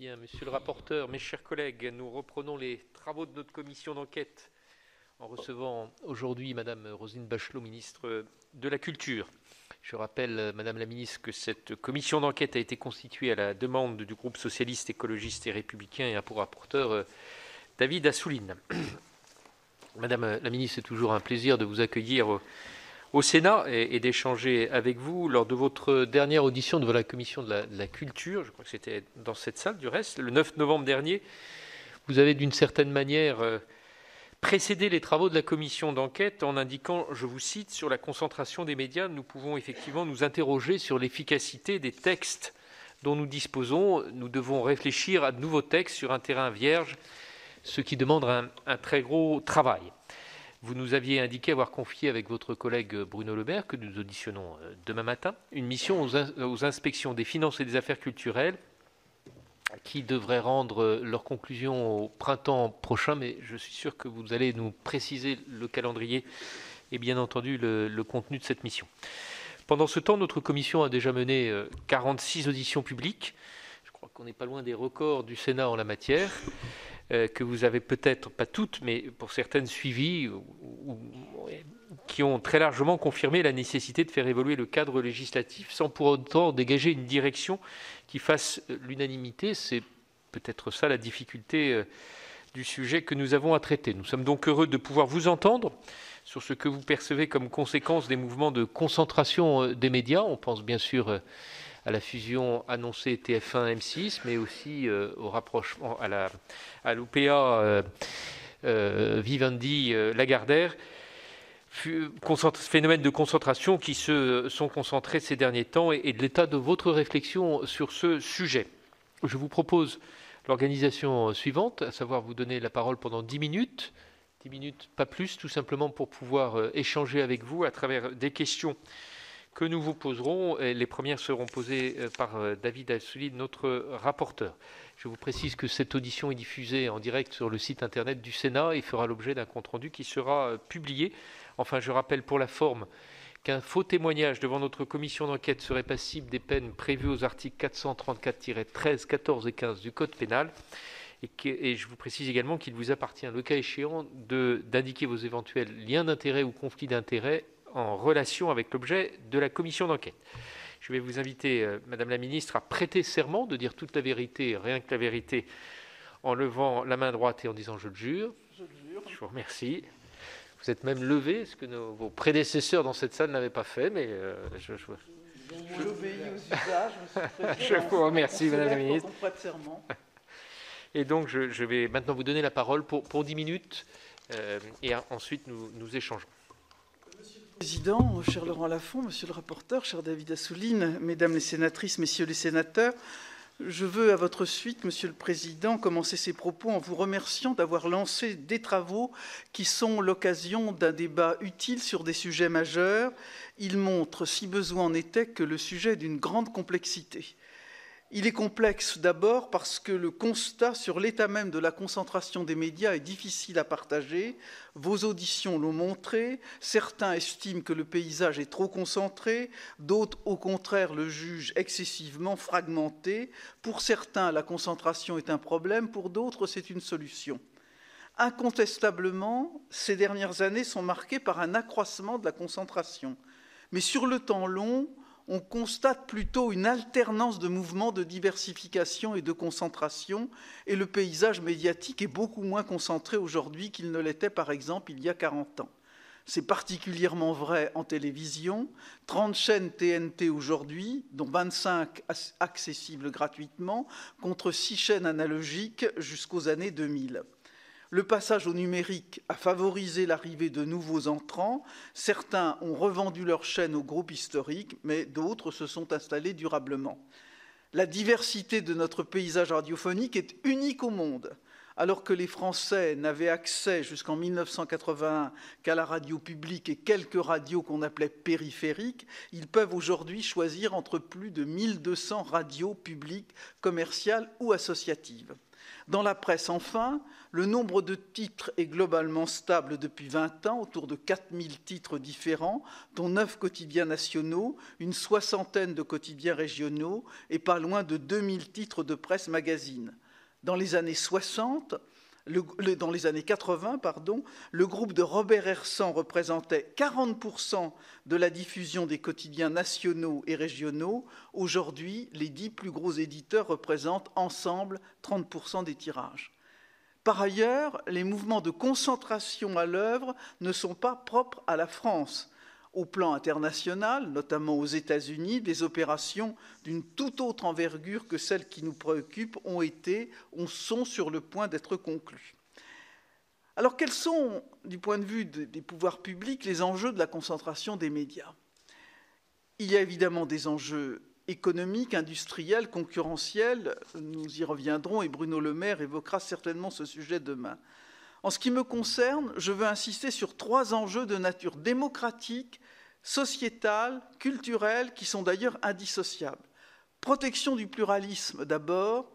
Monsieur le rapporteur, mes chers collègues, nous reprenons les travaux de notre commission d'enquête en recevant aujourd'hui madame Rosine Bachelot, ministre de la Culture. Je rappelle, madame la ministre, que cette commission d'enquête a été constituée à la demande du groupe socialiste, écologiste et républicain et a pour rapporteur euh, David Assouline. Madame la ministre, c'est toujours un plaisir de vous accueillir au Sénat et, d'échanger avec vous lors de votre dernière audition devant la commission de la, culture. Je crois que c'était dans cette salle du reste, le 9 novembre dernier. Vous avez d'une certaine manière euh, précédé les travaux de la commission d'enquête en indiquant, je vous cite, sur la concentration des médias, nous pouvons effectivement nous interroger sur l'efficacité des textes dont nous disposons. Nous devons réfléchir à de nouveaux textes sur un terrain vierge, ce qui demande un très gros travail. Vous nous aviez indiqué avoir confié avec votre collègue Bruno Le Maire, que nous auditionnons euh, demain matin, une mission aux, inspections des finances et des affaires culturelles qui devrait rendre euh, leurs conclusions au printemps prochain, mais je suis sûr que vous allez nous préciser le calendrier et bien entendu le, contenu de cette mission. Pendant ce temps, notre commission a déjà mené 46 euh, auditions publiques. Je crois qu'on n'est pas loin des records du Sénat en la matière. Euh, que vous avez peut-être, pas toutes, mais pour certaines suivies, qui ont très largement confirmé la nécessité de faire évoluer le cadre législatif sans pour autant dégager une direction qui fasse l'unanimité. C'est peut-être ça la difficulté euh, du sujet que nous avons à traiter. Nous sommes donc heureux de pouvoir vous entendre sur ce que vous percevez comme conséquence des mouvements de concentration euh, des médias. On pense bien sûr à la fusion annoncée TF1-M6, mais aussi euh, au rapprochement à la à l'OPA euh, euh, Vivendi Lagardère. Phénomène de concentration qui se sont concentrés ces derniers temps et, de l'état de votre réflexion sur ce sujet. Je vous propose l'organisation suivante, à savoir vous donner la parole pendant 10 minutes, 10 minutes, pas plus, tout simplement pour pouvoir échanger avec vous à travers des questions que nous vous poserons. Les premières seront posées euh, par euh, David Assouline, notre rapporteur. Je vous précise que cette audition est diffusée en direct sur le site internet du Sénat et fera l'objet d'un compte-rendu qui sera euh, publié. Enfin, je rappelle pour la forme qu'un faux témoignage devant notre commission d'enquête serait passible des peines prévues aux articles 434-13, 14 et 15 du Code pénal. Et, je vous précise également qu'il vous appartient, le cas échéant, d'indiquer vos éventuels liens d'intérêt ou conflits d'intérêt en relation avec l'objet de la commission d'enquête. Je vais vous inviter, euh, Madame la Ministre, à prêter serment de dire toute la vérité, rien que la vérité, en levant la main droite et en disant je le jure. Je le jure. Je vous remercie. Vous êtes même levé, ce que vos prédécesseurs dans cette salle n'avaient pas fait, mais euh, je, je, je, aux usages, je vous remercie, Madame la Ministre. Et donc, je, vais maintenant vous donner la parole pour, pour 10 minutes, euh, et ensuite nous, nous échangeons. Président, cher Laurent Lafont, Monsieur le rapporteur, cher David Assouline, Mesdames les sénatrices, Messieurs les sénateurs, je veux à votre suite, Monsieur le Président, commencer ces propos en vous remerciant d'avoir lancé des travaux qui sont l'occasion d'un débat utile sur des sujets majeurs. Ils montrent, si besoin en était, que le sujet est d'une grande complexité. Il est complexe d'abord parce que le constat sur l'état même de la concentration des médias est difficile à partager. Vos auditions l'ont montré. Certains estiment que le paysage est trop concentré, d'autres au contraire le jugent excessivement fragmenté. Pour certains, la concentration est un problème, pour d'autres, c'est une solution. Incontestablement, ces dernières années sont marquées par un accroissement de la concentration. Mais sur le temps long, on constate plutôt une alternance de mouvements de diversification et de concentration, et le paysage médiatique est beaucoup moins concentré aujourd'hui qu'il ne l'était par exemple il y a 40 ans. C'est particulièrement vrai en télévision, 30 chaînes TNT aujourd'hui, dont 25 accessibles gratuitement, contre 6 chaînes analogiques jusqu'aux années 2000. Le passage au numérique a favorisé l'arrivée de nouveaux entrants. Certains ont revendu leur chaîne au groupe historique, mais d'autres se sont installés durablement. La diversité de notre paysage radiophonique est unique au monde. Alors que les Français n'avaient accès jusqu'en 1981 qu'à la radio publique et quelques radios qu'on appelait périphériques, ils peuvent aujourd'hui choisir entre plus de 1200 radios publiques, commerciales ou associatives. Dans la presse, enfin, le nombre de titres est globalement stable depuis 20 ans, autour de 4000 titres différents, dont 9 quotidiens nationaux, une soixantaine de quotidiens régionaux et pas loin de 2000 titres de presse magazine. Dans les années 60, dans les années 80, pardon, le groupe de Robert Hersan représentait 40% de la diffusion des quotidiens nationaux et régionaux. Aujourd'hui, les dix plus gros éditeurs représentent ensemble 30% des tirages. Par ailleurs, les mouvements de concentration à l'œuvre ne sont pas propres à la France. Au plan international, notamment aux États-Unis, des opérations d'une toute autre envergure que celles qui nous préoccupent ont été, ou sont sur le point d'être conclues. Alors quels sont, du point de vue des pouvoirs publics, les enjeux de la concentration des médias? Il y a évidemment des enjeux économiques, industriels, concurrentiels, nous y reviendrons et Bruno Le Maire évoquera certainement ce sujet demain. En ce qui me concerne, je veux insister sur trois enjeux de nature démocratique, sociétale, culturelle, qui sont d'ailleurs indissociables. Protection du pluralisme d'abord,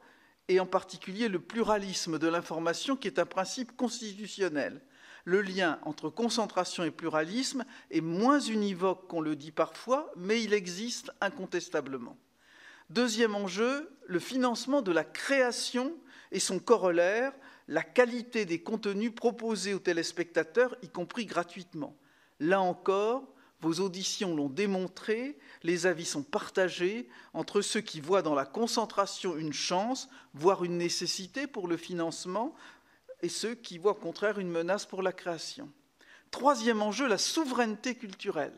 et en particulier le pluralisme de l'information qui est un principe constitutionnel. Le lien entre concentration et pluralisme est moins univoque qu'on le dit parfois, mais il existe incontestablement. Deuxième enjeu, le financement de la création et son corollaire, la qualité des contenus proposés aux téléspectateurs, y compris gratuitement. Là encore, vos auditions l'ont démontré, les avis sont partagés entre ceux qui voient dans la concentration une chance, voire une nécessité pour le financement, et ceux qui voient au contraire une menace pour la création. Troisième enjeu, la souveraineté culturelle.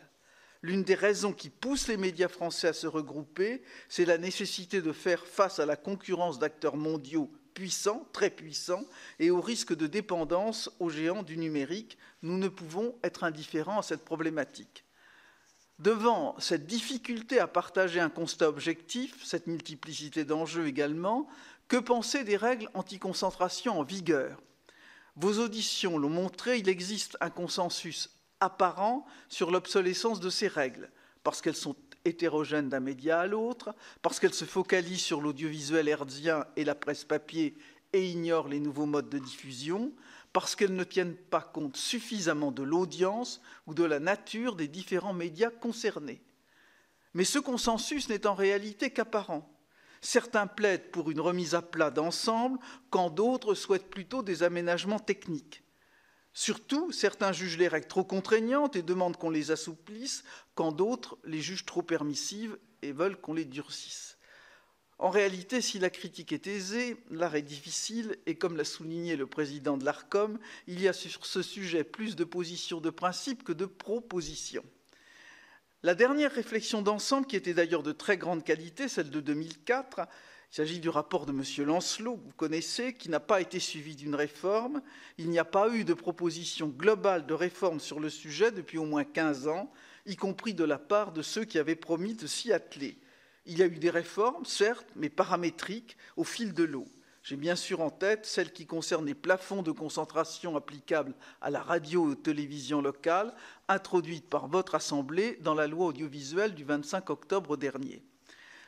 L'une des raisons qui poussent les médias français à se regrouper, c'est la nécessité de faire face à la concurrence d'acteurs mondiaux puissants, très puissants, et au risque de dépendance aux géants du numérique. Nous ne pouvons être indifférents à cette problématique. Devant cette difficulté à partager un constat objectif, cette multiplicité d'enjeux également, que penser des règles anti-concentration en vigueur? Vos auditions l'ont montré, il existe un consensus apparent sur l'obsolescence de ces règles, parce qu'elles sont hétérogène d'un média à l'autre, parce qu'elle se focalise sur l'audiovisuel hertzien et la presse papier et ignore les nouveaux modes de diffusion, parce qu'elles ne tiennent pas compte suffisamment de l'audience ou de la nature des différents médias concernés. Mais ce consensus n'est en réalité qu'apparent. Certains plaident pour une remise à plat d'ensemble, quand d'autres souhaitent plutôt des aménagements techniques. Surtout, certains jugent les règles trop contraignantes et demandent qu'on les assouplisse, quand d'autres les jugent trop permissives et veulent qu'on les durcisse. En réalité, si la critique est aisée, l'art est difficile, et comme l'a souligné le président de l'ARCOM, il y a sur ce sujet plus de positions de principe que de propositions. La dernière réflexion d'ensemble, qui était d'ailleurs de très grande qualité, celle de 2004, il s'agit du rapport de M. Lancelot, vous connaissez, qui n'a pas été suivi d'une réforme. Il n'y a pas eu de proposition globale de réforme sur le sujet depuis au moins 15 ans, y compris de la part de ceux qui avaient promis de s'y atteler. Il y a eu des réformes, certes, mais paramétriques, au fil de l'eau. J'ai bien sûr en tête celles qui concernent les plafonds de concentration applicables à la radio et aux télévisions locales, introduites par votre Assemblée dans la loi audiovisuelle du 25 octobre dernier.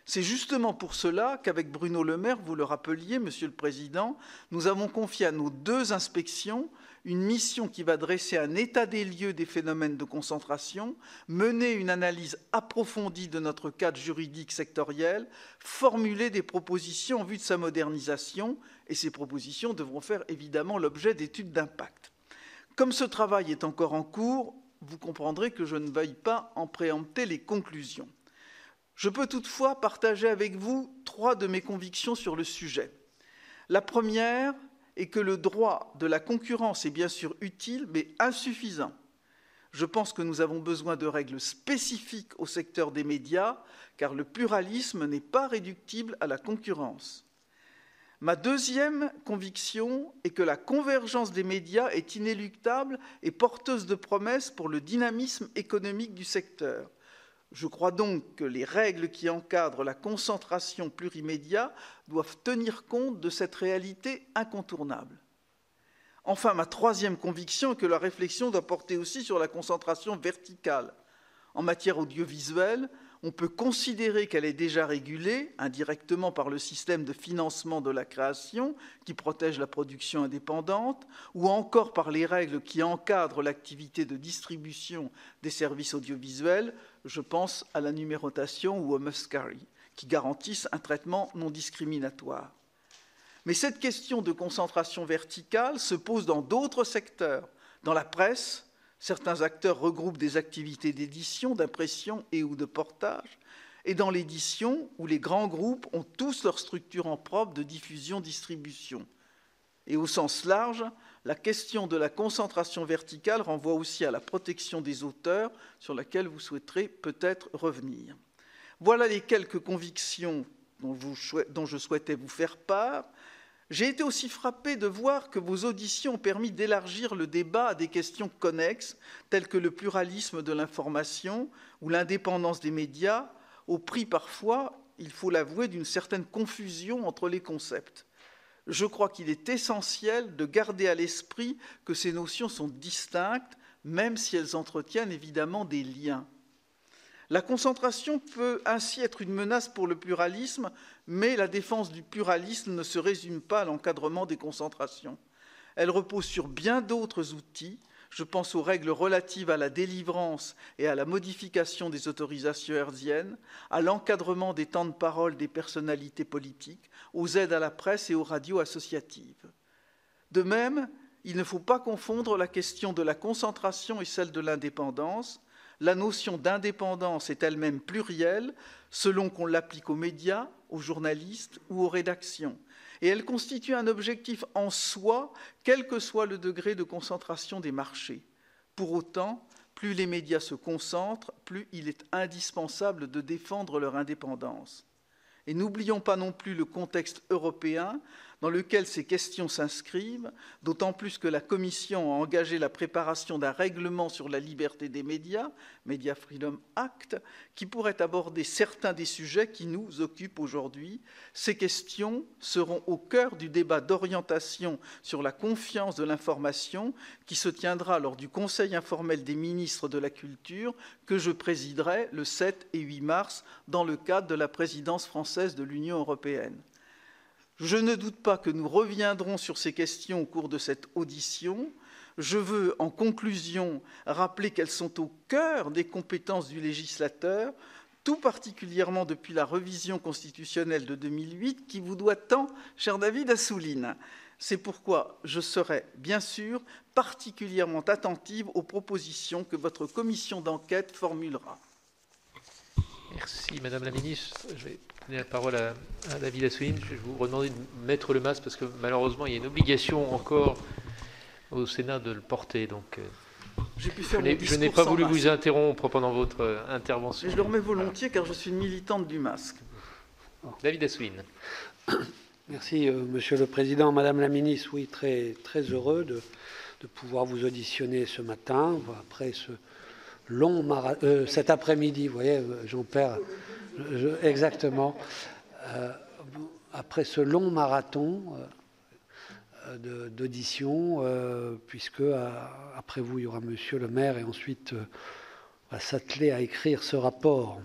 C'est justement pour cela qu'avec Bruno Le Maire, vous le rappeliez, Monsieur le Président, nous avons confié à nos deux inspections une mission qui va dresser un état des lieux des phénomènes de concentration, mener une analyse approfondie de notre cadre juridique sectoriel, formuler des propositions en vue de sa modernisation, et ces propositions devront faire évidemment l'objet d'études d'impact. Comme ce travail est encore en cours, vous comprendrez que je ne veuille pas en préempter les conclusions. Je peux toutefois partager avec vous trois de mes convictions sur le sujet. La première est que le droit de la concurrence est bien sûr utile, mais insuffisant. Je pense que nous avons besoin de règles spécifiques au secteur des médias, car le pluralisme n'est pas réductible à la concurrence. Ma deuxième conviction est que la convergence des médias est inéluctable et porteuse de promesses pour le dynamisme économique du secteur. Je crois donc que les règles qui encadrent la concentration plurimédia doivent tenir compte de cette réalité incontournable. Enfin, ma troisième conviction est que la réflexion doit porter aussi sur la concentration verticale. En matière audiovisuelle, on peut considérer qu'elle est déjà régulée indirectement par le système de financement de la création qui protège la production indépendante, ou encore par les règles qui encadrent l'activité de distribution des services audiovisuels, je pense à la numérotation ou au must carry, qui garantissent un traitement non discriminatoire. Mais cette question de concentration verticale se pose dans d'autres secteurs, dans la presse, Certains acteurs regroupent des activités d'édition, d'impression et ou de portage, et dans l'édition, où les grands groupes ont tous leur structure en propre de diffusion-distribution. Et au sens large, la question de la concentration verticale renvoie aussi à la protection des auteurs, sur laquelle vous souhaiterez peut-être revenir. Voilà les quelques convictions dont, dont, je souhaitais vous faire part. J'ai été aussi frappé de voir que vos auditions ont permis d'élargir le débat à des questions connexes, telles que le pluralisme de l'information ou l'indépendance des médias, au prix parfois, il faut l'avouer, d'une certaine confusion entre les concepts. Je crois qu'il est essentiel de garder à l'esprit que ces notions sont distinctes, même si elles entretiennent évidemment des liens. La concentration peut ainsi être une menace pour le pluralisme, mais la défense du pluralisme ne se résume pas à l'encadrement des concentrations. Elle repose sur bien d'autres outils. Je pense aux règles relatives à la délivrance et à la modification des autorisations herziennes, à l'encadrement des temps de parole des personnalités politiques, aux aides à la presse et aux radios associatives. De même, il ne faut pas confondre la question de la concentration et celle de l'indépendance la notion d'indépendance est elle-même plurielle selon qu'on l'applique aux médias, aux journalistes ou aux rédactions. Et elle constitue un objectif en soi, quel que soit le degré de concentration des marchés. Pour autant, plus les médias se concentrent, plus il est indispensable de défendre leur indépendance. Et n'oublions pas non plus le contexte européen dans lequel ces questions s'inscrivent, d'autant plus que la Commission a engagé la préparation d'un règlement sur la liberté des médias, Media Freedom Act, qui pourrait aborder certains des sujets qui nous occupent aujourd'hui. Ces questions seront au cœur du débat d'orientation sur la confiance de l'information qui se tiendra lors du Conseil informel des ministres de la Culture que je présiderai le 7 et 8 mars dans le cadre de la présidence française de l'Union européenne. Je ne doute pas que nous reviendrons sur ces questions au cours de cette audition. Je veux, en conclusion, rappeler qu'elles sont au cœur des compétences du législateur, tout particulièrement depuis la révision constitutionnelle de 2008 qui vous doit tant, cher David Assouline. C'est pourquoi je serai, bien sûr, particulièrement attentive aux propositions que votre commission d'enquête formulera. Merci, Madame la Ministre. Je vais donner la parole à, David Assouline. Je vais vous redemander de mettre le masque parce que malheureusement, il y a une obligation encore au Sénat de le porter. Donc, euh, je n'ai pas voulu vous interrompre pendant votre euh, intervention. je le remets volontiers car je suis une militante du masque. David Assouline. Merci, euh, Monsieur le Président. Madame la Ministre, oui, très, très heureux de, de pouvoir vous auditionner ce matin, après ce long marathon, cet après-midi, vous voyez, j'en perds exactement. Euh, après ce long marathon euh, d'audition, euh, puisque après vous, il y aura Monsieur le maire et ensuite on va s'atteler à écrire ce rapport.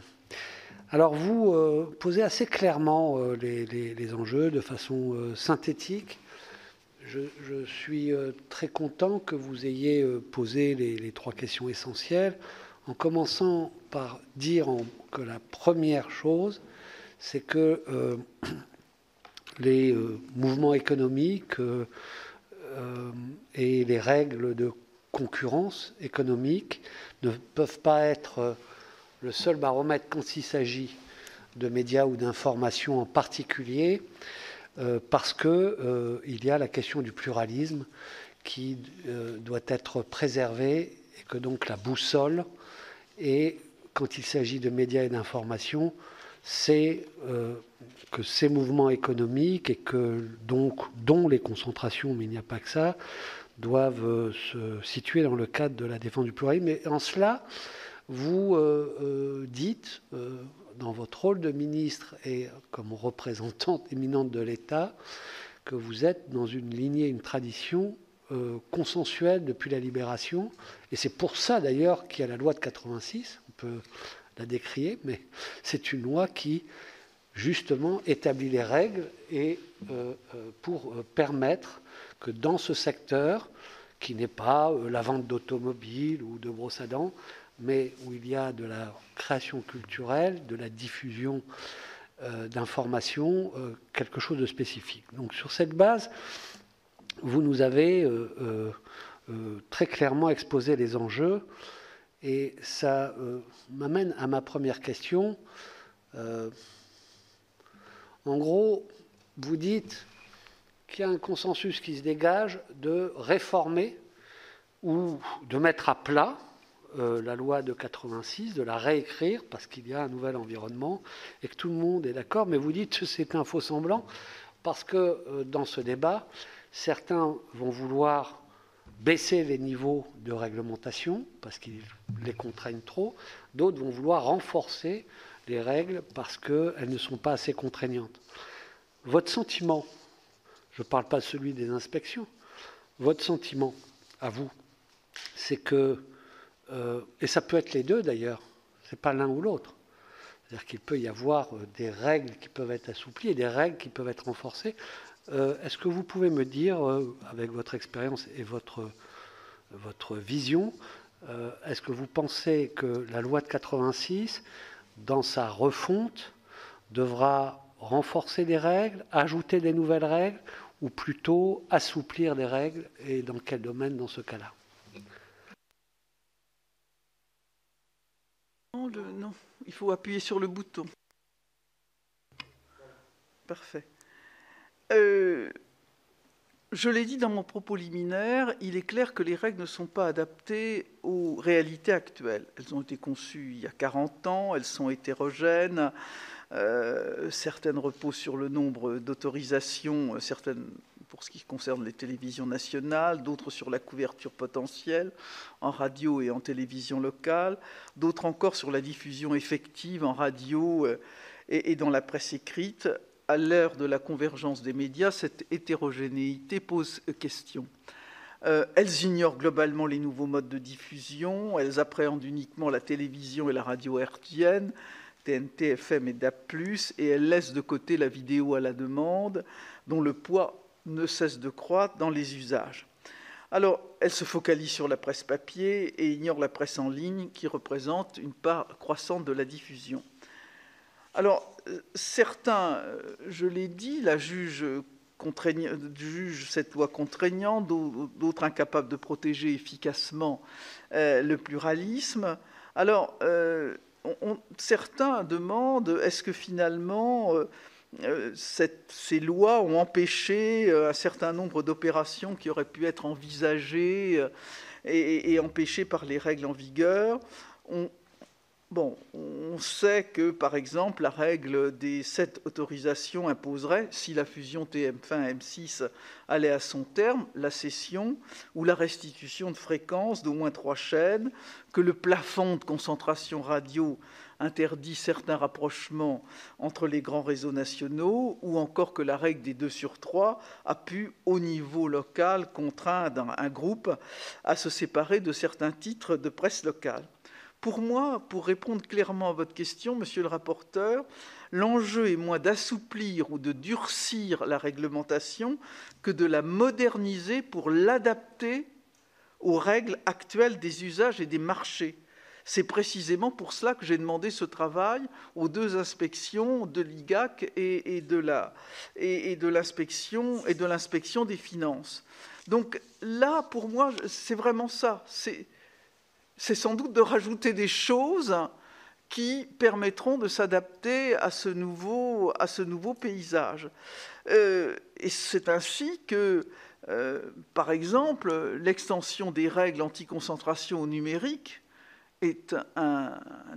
Alors vous posez assez clairement les, enjeux de façon synthétique. Je, suis très content que vous ayez posé les, trois questions essentielles, en commençant par dire que la première chose, c'est que euh, les euh, mouvements économiques euh, et les règles de concurrence économique ne peuvent pas être le seul baromètre quand il s'agit de médias ou d'informations en particulier, parce qu'il y a la question du pluralisme qui doit être préservée et que donc la boussole est quand il s'agit de médias et d'information, c'est euh, que ces mouvements économiques et que donc dont les concentrations, mais il n'y a pas que ça, doivent euh, se situer dans le cadre de la défense du pluralisme. Mais en cela, vous euh, dites, dans votre rôle de ministre et comme représentante éminente de l'État, que vous êtes dans une lignée, une tradition consensuelle depuis la libération. Et c'est pour ça d'ailleurs qu'il y a la loi de 86 peut la décrier, mais c'est une loi qui, justement, établit les règles et pour permettre que dans ce secteur, qui n'est pas la vente d'automobiles ou de brosses à dents, mais où il y a de la création culturelle, de la diffusion euh, d'informations, euh, quelque chose de spécifique. Donc sur cette base, vous nous avez euh, très clairement exposé les enjeux et ça m'amène à ma première question. en gros, vous dites qu'il y a un consensus qui se dégage de réformer ou de mettre à plat euh, la loi de 86, de la réécrire parce qu'il y a un nouvel environnement et que tout le monde est d'accord, mais vous dites que c'est un faux semblant parce que euh, dans ce débat, certains vont vouloir baisser les niveaux de réglementation parce qu'ils les contraignent trop, d'autres vont vouloir renforcer les règles parce qu'elles ne sont pas assez contraignantes. Votre sentiment, je ne parle pas de celui des inspections, votre sentiment à vous, c'est que euh, et ça peut être les deux d'ailleurs, c'est pas l'un ou l'autre. C'est-à-dire qu'il peut y avoir euh, des règles qui peuvent être assouplies et des règles qui peuvent être renforcées. Euh, est-ce que vous pouvez me dire, avec votre expérience et votre, votre vision, est-ce que vous pensez que la loi de 86, dans sa refonte, devra renforcer des règles, ajouter des nouvelles règles, ou plutôt assouplir des règles, et dans quel domaine dans ce cas-là? Non, il faut appuyer sur le bouton. Parfait. Euh, je l'ai dit dans mon propos liminaire, il est clair que les règles ne sont pas adaptées aux réalités actuelles. Elles ont été conçues il y a 40 ans, elles sont hétérogènes, euh, certaines reposent sur le nombre d'autorisations, certaines pour ce qui concerne les télévisions nationales, d'autres sur la couverture potentielle en radio et en télévision locale, d'autres encore sur la diffusion effective en radio euh, et, dans la presse écrite. À l'heure de la convergence des médias, cette hétérogénéité pose question. Euh, elles ignorent globalement les nouveaux modes de diffusion, elles appréhendent uniquement la télévision et la radio hertzienne, TNT, FM et DAP+, et elles laissent de côté la vidéo à la demande, dont le poids ne cesse de croître dans les usages. Alors, elle se focalise sur la presse papier et ignore la presse en ligne qui représente une part croissante de la diffusion. Alors, certains, je l'ai dit, la jugent, cette loi contraignante, d'autres incapables de protéger efficacement euh, le pluralisme. Alors, euh, certains demandent est-ce que finalement euh, ces lois ont empêché euh, un certain nombre d'opérations qui auraient pu être envisagées euh, et, empêchées par les règles en vigueur. On, bon, on sait que, par exemple, la règle des sept autorisations imposerait, si la fusion TM1-M6 allait à son terme, la cession ou la restitution de fréquences d'au moins trois chaînes, que le plafond de concentration radio interdit certains rapprochements entre les grands réseaux nationaux, ou encore que la règle des 2 sur 3 a pu, au niveau local, contraindre un groupe à se séparer de certains titres de presse locale. Pour moi, pour répondre clairement à votre question, monsieur le rapporteur, l'enjeu est moins d'assouplir ou de durcir la réglementation que de la moderniser pour l'adapter aux règles actuelles des usages et des marchés. C'est précisément pour cela que j'ai demandé ce travail aux deux inspections de l'IGAC et, de l'inspection et de l'inspection des finances. Donc là, pour moi, c'est vraiment ça. C'est sans doute de rajouter des choses qui permettront de s'adapter à ce nouveau, à ce nouveau paysage. Euh, et c'est ainsi que, euh, par exemple, l'extension des règles anti-concentration au numérique est un,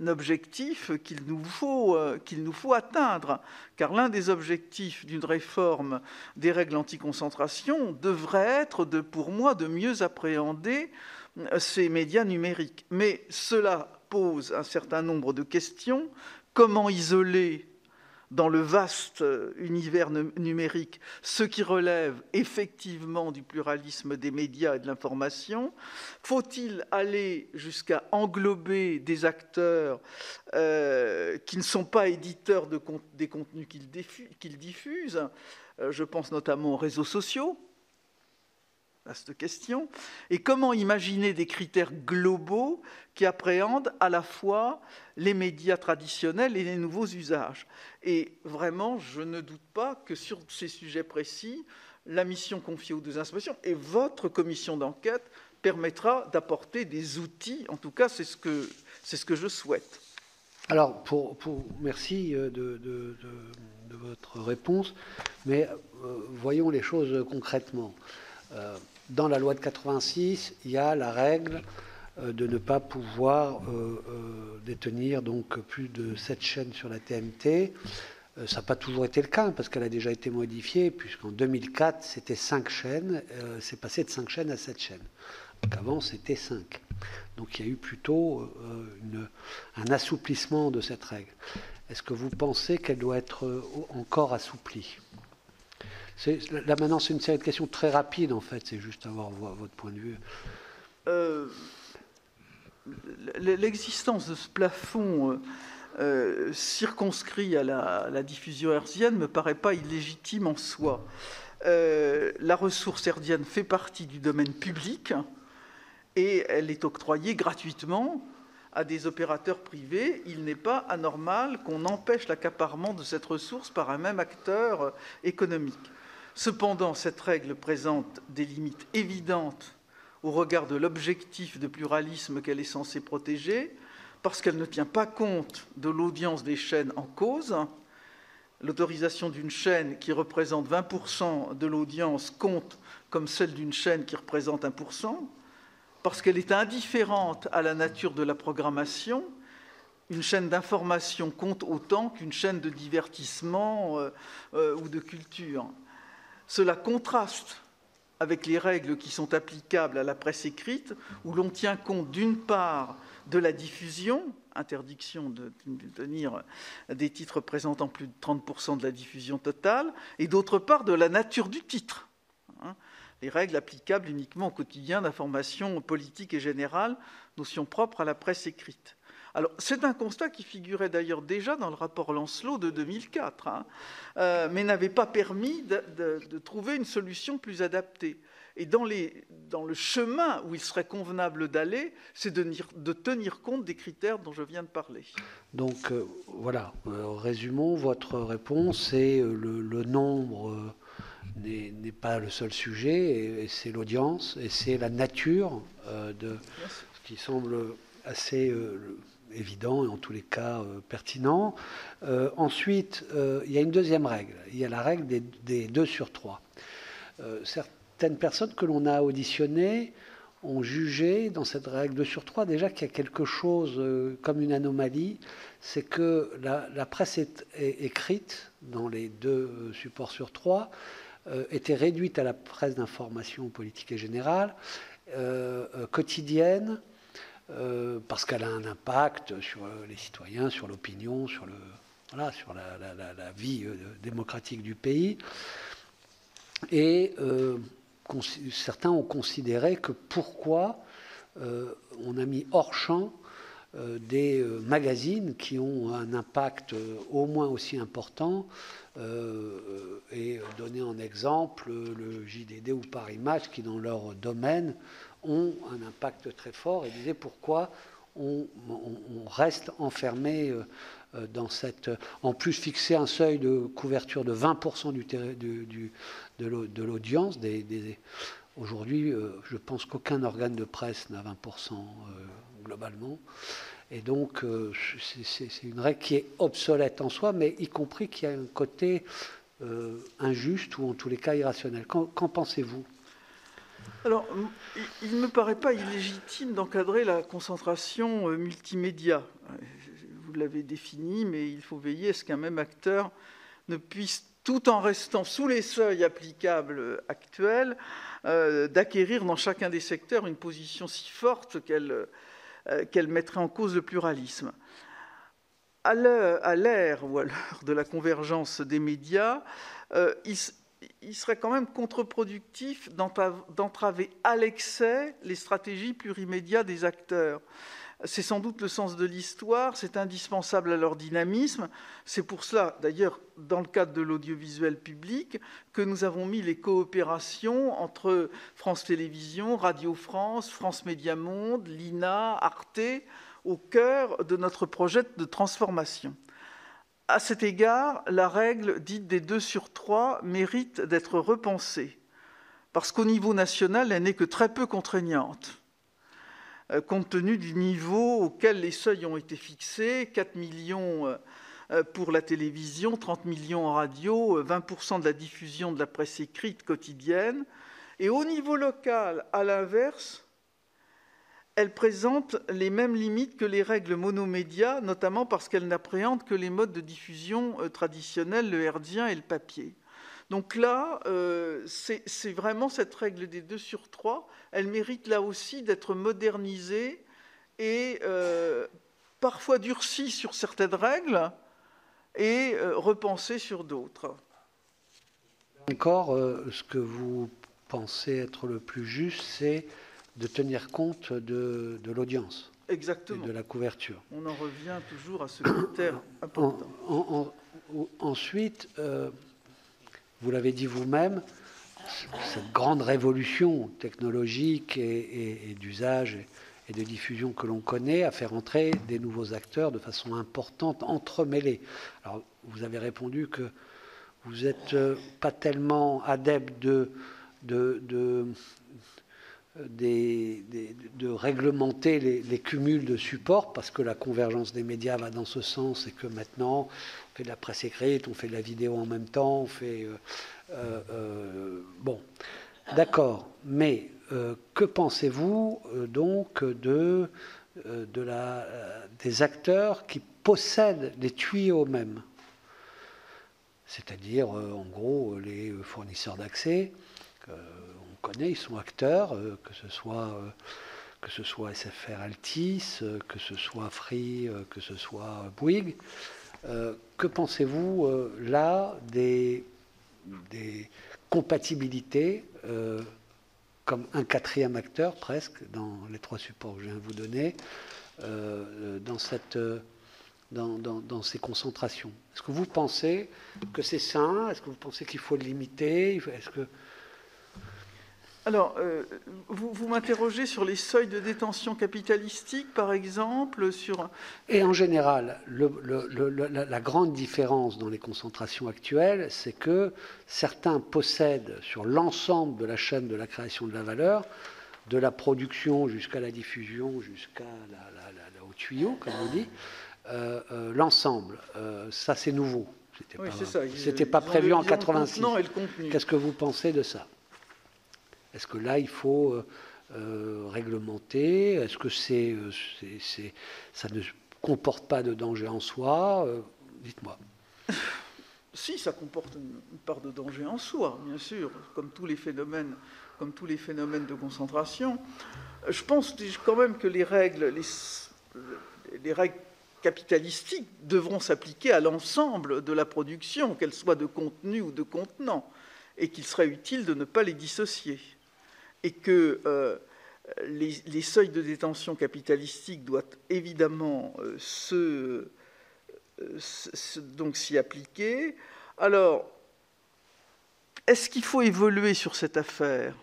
objectif qu'il nous, faut, euh, nous faut atteindre, car l'un des objectifs d'une réforme des règles anti-concentration devrait être, de, pour moi, de mieux appréhender euh, ces médias numériques. Mais cela pose un certain nombre de questions. Comment isoler dans le vaste univers numérique ce qui relève effectivement du pluralisme des médias et de l'information. Faut-il aller jusqu'à englober des acteurs euh, qui ne sont pas éditeurs de, des contenus qu'ils diffusent? Euh, Je pense notamment aux réseaux sociaux cette question. Et comment imaginer des critères globaux qui appréhendent à la fois les médias traditionnels et les nouveaux usages Et vraiment, je ne doute pas que sur ces sujets précis, la mission confiée aux deux institutions et votre commission d'enquête permettra d'apporter des outils. En tout cas, c'est ce que, c'est ce que je souhaite. Alors, pour, pour merci euh, de, de, de, votre réponse, mais euh, voyons les choses concrètement. Euh, dans la loi de 86, il y a la règle euh, de ne pas pouvoir euh, euh, détenir donc plus de 7 chaînes sur la TMT. ça n'a pas toujours été le cas, parce qu'elle a déjà été modifiée, puisqu'en 2004, c'était 5 chaînes, c'est passé de 5 chaînes à 7 chaînes. Donc avant, c'était 5. Donc il y a eu plutôt un assouplissement de cette règle. Est-ce que vous pensez qu'elle doit être encore assouplie? Là maintenant, c'est une série de questions très rapides, en fait, c'est juste avoir votre point de vue. Euh, l'existence de ce plafond euh, euh, circonscrit à la, diffusion hertzienne ne me paraît pas illégitime en soi. la ressource hertzienne fait partie du domaine public et elle est octroyée gratuitement à des opérateurs privés. Il n'est pas anormal qu'on empêche l'accaparement de cette ressource par un même acteur économique. Cependant, cette règle présente des limites évidentes au regard de l'objectif de pluralisme qu'elle est censée protéger, parce qu'elle ne tient pas compte de l'audience des chaînes en cause. L'autorisation d'une chaîne qui représente 20% de l'audience compte comme celle d'une chaîne qui représente 1%, parce qu'elle est indifférente à la nature de la programmation. Une chaîne d'information compte autant qu'une chaîne de divertissement euh, euh, ou de culture. Cela contraste avec les règles qui sont applicables à la presse écrite, où l'on tient compte d'une part de la diffusion, interdiction de tenir des titres présentant plus de 30% de la diffusion totale, et d'autre part de la nature du titre. Hein. Les règles applicables uniquement au quotidien d'information politique et générale, notion propre à la presse écrite. Alors, c'est un constat qui figurait d'ailleurs déjà dans le rapport Lancelot de 2004, hein, euh, mais n'avait pas permis de, trouver une solution plus adaptée. Et dans, le chemin où il serait convenable d'aller, c'est de, tenir compte des critères dont je viens de parler. Donc euh, voilà, euh, résumons votre réponse, c'est le, nombre n'est pas le seul sujet, et, c'est l'audience, et c'est la nature de ce qui semble assez évident et en tous les cas euh, pertinent. Euh, ensuite, euh, il y a une deuxième règle. Il y a la règle des, des 2 sur 3. certaines personnes que l'on a auditionnées ont jugé dans cette règle 2 sur 3 déjà qu'il y a quelque chose comme une anomalie, c'est que la, presse écrite dans les deux supports sur trois était réduite à la presse d'information politique et générale, quotidienne, euh, parce qu'elle a un impact sur euh, les citoyens, sur l'opinion, sur, le, voilà, sur la, vie euh, démocratique du pays. Et certains ont considéré que pourquoi on a mis hors champ des magazines qui ont un impact au moins aussi important et donner en exemple le JDD ou Paris Match qui dans leur domaine ont un impact très fort et disait pourquoi on, reste enfermé euh, euh, dans cette. En plus, fixer un seuil de couverture de 20% du, du, de l'audience. Des, Aujourd'hui, euh, je pense qu'aucun organe de presse n'a 20% globalement. Et donc, c'est une règle qui est obsolète en soi, mais y compris qui a un côté injuste ou en tous les cas irrationnel. Qu'en pensez-vous? Alors, il ne me paraît pas illégitime d'encadrer la concentration euh, multimédia. Vous l'avez défini, mais il faut veiller à ce qu'un même acteur ne puisse, tout en restant sous les seuils applicables actuels, euh, d'acquérir dans chacun des secteurs une position si forte qu'elle euh, mettrait en cause le pluralisme. à l'ère ou à l'heure de la convergence des médias, euh, serait quand même contre-productif d'entraver à l'excès les stratégies plurimédia des acteurs. C'est sans doute le sens de l'histoire, c'est indispensable à leur dynamisme. C'est pour cela, d'ailleurs, dans le cadre de l'audiovisuel public, que nous avons mis les coopérations entre France Télévisions, Radio France, France Média Monde, l'INA, Arte, au cœur de notre projet de transformation. À cet égard, la règle dite des 2 sur 3 mérite d'être repensée, parce qu'au niveau national, elle n'est que très peu contraignante, euh, compte tenu du niveau auquel les seuils ont été fixés, 4 millions euh, pour la télévision, 30 millions en radio, 20% euh, de la diffusion de la presse écrite quotidienne, et au niveau local, à l'inverse, elle présente les mêmes limites que les règles monomédia, notamment parce qu'elle n'appréhende que les modes de diffusion euh, traditionnels, le herdien et le papier. Donc là, euh, c'est vraiment cette règle des 2 sur 3. Elle mérite là aussi d'être modernisée et euh, parfois durcie sur certaines règles et repensée sur d'autres. Encore, ce que vous pensez être le plus juste, c'est de tenir compte de, l'audience. Exactement. Et de la couverture. On en revient toujours à ce critère important. ensuite, euh, vous l'avez dit vous-même, cette grande révolution technologique et, d'usage et de diffusion que l'on connaît a fait entrer des nouveaux acteurs de façon importante, entremêlés. Alors, vous avez répondu que vous n'êtes euh, pas tellement adepte de, de, de réglementer les, cumuls de supports, parce que la convergence des médias va dans ce sens, et que maintenant, on fait de la presse écrite, on fait de la vidéo en même temps, on fait... Euh, euh, euh, bon, d'accord, mais que pensez-vous donc de, de des acteurs qui possèdent les tuyaux eux-mêmes c'est-à-dire en gros les fournisseurs d'accès, connaît, ils sont acteurs, euh, que ce soit euh, que ce soit SFR Altis, euh, que ce soit Free, que ce soit Bouygues. que pensez-vous là des, des compatibilités comme un quatrième acteur presque dans les trois supports que je viens de vous donner dans, cette, dans, dans, dans, ces concentrations? Est-ce que vous pensez que c'est sain? Est-ce que vous pensez qu'il faut le limiter? Est-ce que alors, euh, vous, m'interrogez sur les seuils de détention capitalistique, par exemple, sur... Et en général, la, grande différence dans les concentrations actuelles, c'est que certains possèdent sur l'ensemble de la chaîne de la création de la valeur, de la production jusqu'à la diffusion, jusqu'à la, au tuyau, comme on dit, euh, euh, l'ensemble. ça, c'est nouveau. C'était pas, pas prévu en 86. Qu'est-ce que vous pensez de ça? Est-ce que là, il faut euh, euh, réglementer? Est-ce que c'est, euh, ça ne comporte pas de danger en soi? Dites-moi. Si, ça comporte une part de danger en soi, bien sûr, comme tous les phénomènes, comme tous les phénomènes de concentration. Je pense quand même que les règles, les règles capitalistiques devront s'appliquer à l'ensemble de la production, qu'elle soit de contenu ou de contenant, et qu'il serait utile de ne pas les dissocier et que euh, les, seuils de détention capitalistique doivent évidemment euh, se, euh, s'y appliquer. Alors, est-ce qu'il faut évoluer sur cette affaire?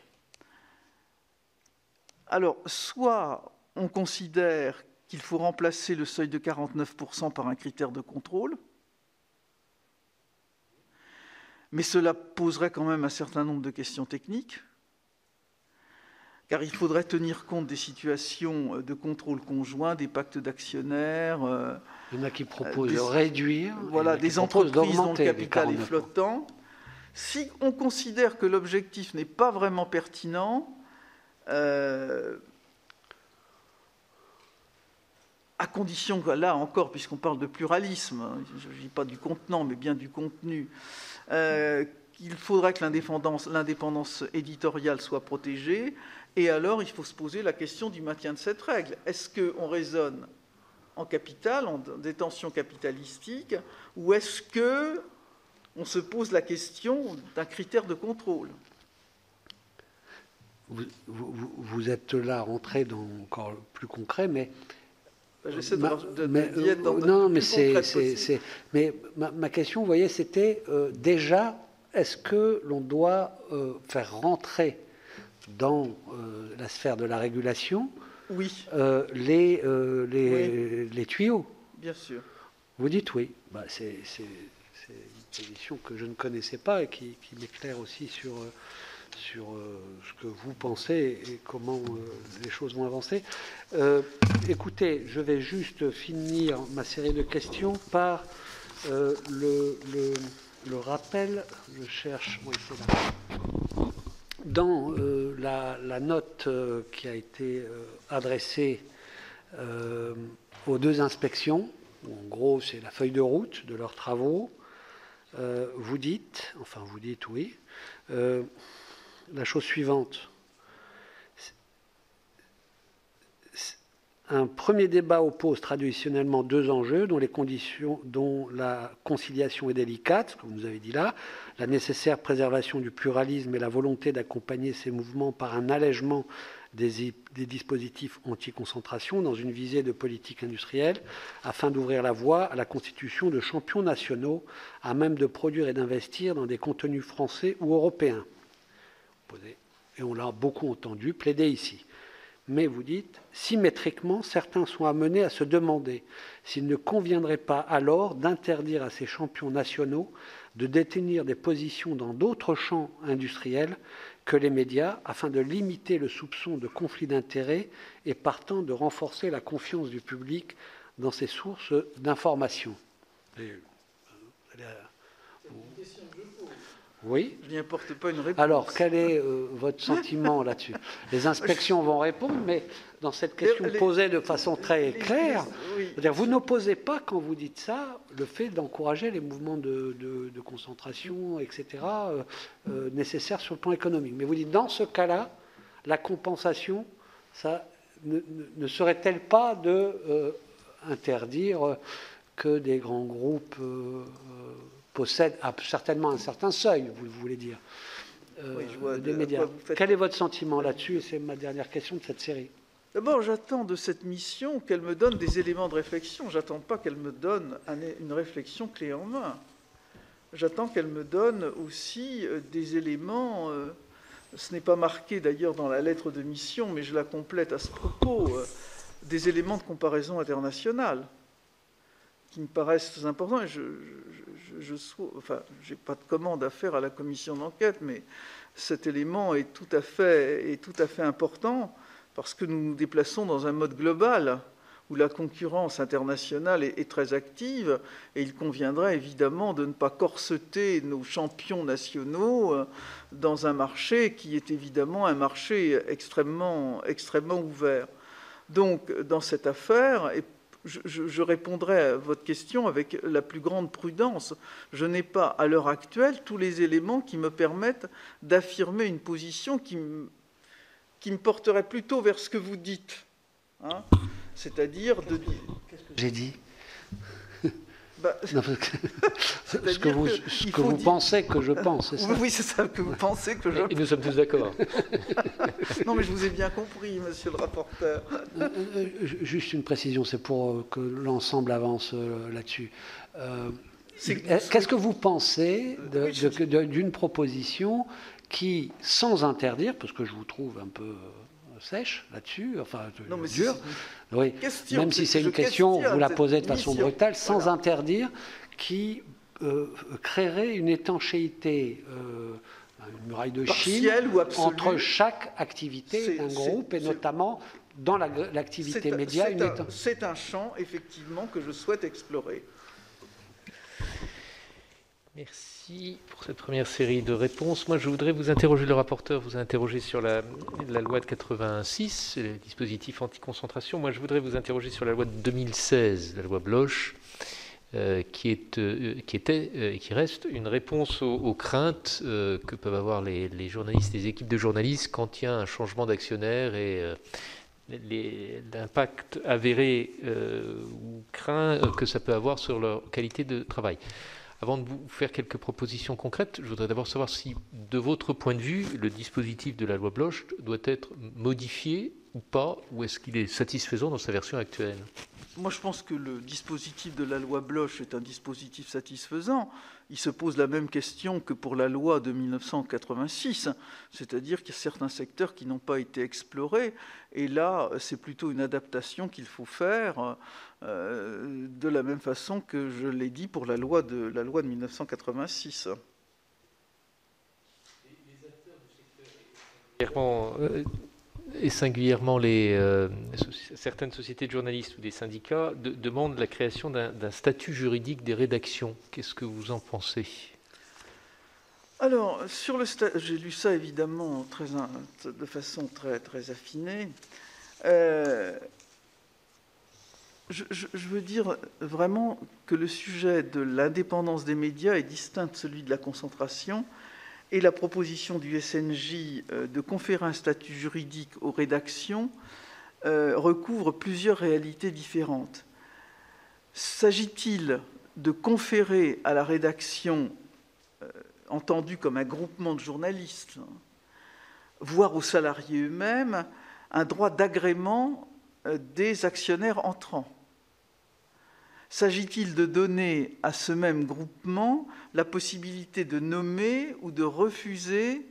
Alors, soit on considère qu'il faut remplacer le seuil de 49% par un critère de contrôle, mais cela poserait quand même un certain nombre de questions techniques car il faudrait tenir compte des situations euh, de contrôle conjoint, des pactes d'actionnaires. Euh, il y en a qui proposent de réduire. Voilà, des entreprises dont le capital est flottant. Si on considère que l'objectif n'est pas vraiment pertinent, euh, à condition que, là encore, puisqu'on parle de pluralisme, hein, je ne dis pas du contenant, mais bien du contenu, qu'il faudrait que l'indépendance éditoriale soit protégée, et alors, il faut se poser la question du maintien de cette règle. Est-ce qu'on raisonne en capital, en détention capitalistique, ou est-ce que on se pose la question d'un critère de contrôle? Vous, êtes là rentré dans encore plus concret, mais ben, J'essaie de, euh, dans non, mais c'est, mais ma, question, vous voyez, c'était euh, déjà, est-ce que l'on doit euh, faire rentrer dans la sphère de la régulation oui. les, les, les, tuyaux Bien sûr. Vous dites oui. Bah, c'est, une position que je ne connaissais pas et qui, qui m'éclaire aussi sur sur euh, ce que vous pensez et comment euh, les choses vont avancer. Euh, écoutez, je vais juste finir ma série de questions par le, rappel. Je cherche. Dans la, la, note qui a été adressée aux deux inspections, en gros c'est la feuille de route de leurs travaux, vous dites, enfin vous dites oui, la chose suivante. Un premier débat oppose traditionnellement deux enjeux dont, la conciliation est délicate, comme vous avez dit là, la nécessaire préservation du pluralisme et la volonté d'accompagner ces mouvements par un allègement des, des dispositifs anti-concentration dans une visée de politique industrielle afin d'ouvrir la voie à la constitution de champions nationaux à même de produire et d'investir dans des contenus français ou européens et on l'a beaucoup entendu plaider ici. Mais vous dites, symétriquement, certains sont amenés à se demander s'il ne conviendrait pas alors d'interdire à ces champions nationaux de détenir des positions dans d'autres champs industriels que les médias afin de limiter le soupçon de conflit d'intérêts et partant de renforcer la confiance du public dans ces sources d'information. Oui. Je n'y apporte pas une réponse. Alors, quel est euh, votre sentiment là-dessus? Les inspections vont répondre, mais dans cette question posée de façon très claire, vous n'opposez pas, quand vous dites ça, le fait d'encourager les mouvements de, concentration, etc., euh, euh, nécessaires sur le plan économique. Mais vous dites, dans ce cas-là, la compensation, ça ne, serait-elle pas de interdire que des grands groupes possède certainement un certain seuil, vous voulez dire, euh, des médias. Quel est votre sentiment là-dessus Et c'est ma dernière question de cette série? D'abord, j'attends de cette mission qu'elle me donne des éléments de réflexion. J'attends pas qu'elle me donne une réflexion clé en main. J'attends qu'elle me donne aussi euh, des éléments. Euh, ce n'est pas marqué d'ailleurs dans la lettre de mission, mais je la complète à ce propos. des éléments de comparaison internationale qui me paraissent importants. Et je, je, enfin, n'ai pas de commande à faire à la commission d'enquête, mais cet élément est tout, à fait, important parce que nous nous déplaçons dans un mode global où la concurrence internationale est, très active et il conviendrait évidemment de ne pas corseter nos champions nationaux euh, dans un marché qui est évidemment un marché extrêmement, extrêmement ouvert. Donc, dans cette affaire, et je, répondrai à votre question avec la plus grande prudence. Je n'ai pas, à l'heure actuelle, tous les éléments qui me permettent d'affirmer une position qui me, qui me, porterait plutôt vers ce que vous dites. Hein C'est-à-dire de dire. J'ai dit? Bah, ce que vous, ce que vous pensez que je pense, c'est ça Oui, c'est ça que vous pensez que je pense. Et nous sommes tous d'accord. non, mais je vous ai bien compris, monsieur le rapporteur. Euh, euh, juste une précision, c'est pour que l'ensemble avance euh, là-dessus. Qu'est-ce que vous pensez d'une proposition qui, sans interdire, parce que je vous trouve un peu sèche là-dessus, enfin non, mais dur. Oui. Même si c'est une question, vous la posez de façon brutale, sans interdire, qui euh, créerait une étanchéité, euh, une muraille de Chine entre chaque activité d'un groupe et notamment dans l'activité média. C'est un champ effectivement que je souhaite explorer. Merci pour cette première série de réponses. Moi, je voudrais vous interroger, le rapporteur vous interroger sur la, loi de 86, les dispositifs anti-concentration. Moi, je voudrais vous interroger sur la loi de 2016, la loi Bloch, euh, qui, est, euh, qui, était euh, et qui reste une réponse aux, craintes que peuvent avoir les, les, journalistes, les équipes de journalistes quand il y a un changement d'actionnaire et l'impact avéré ou craint que ça peut avoir sur leur qualité de travail. Avant de vous faire quelques propositions concrètes, je voudrais d'abord savoir si, de votre point de vue, le dispositif de la loi Bloch doit être modifié ou pas, ou est-ce qu'il est satisfaisant dans sa version actuelle? Moi, je pense que le dispositif de la loi Bloch est un dispositif satisfaisant. Il se pose la même question que pour la loi de 1986, c'est-à-dire qu'il y a certains secteurs qui n'ont pas été explorés, et là, c'est plutôt une adaptation qu'il faut faire, euh, de la même façon que je l'ai dit pour la loi de, la loi de 1986 et singulièrement euh, certaines sociétés de journalistes ou des syndicats demandent la création d'un statut juridique des rédactions. Qu'est-ce que vous en pensez? Alors, sur le j'ai lu ça évidemment de façon très, très affinée. Euh, je, veux dire vraiment que le sujet de l'indépendance des médias est distinct de celui de la concentration et la proposition du SNJ euh, de conférer un statut juridique aux rédactions euh, recouvre plusieurs réalités différentes. S'agit-il de conférer à la rédaction, euh, entendue comme un groupement de journalistes, voire aux salariés eux-mêmes, un droit d'agrément des actionnaires entrants? S'agit-il de donner à ce même groupement la possibilité de nommer ou de refuser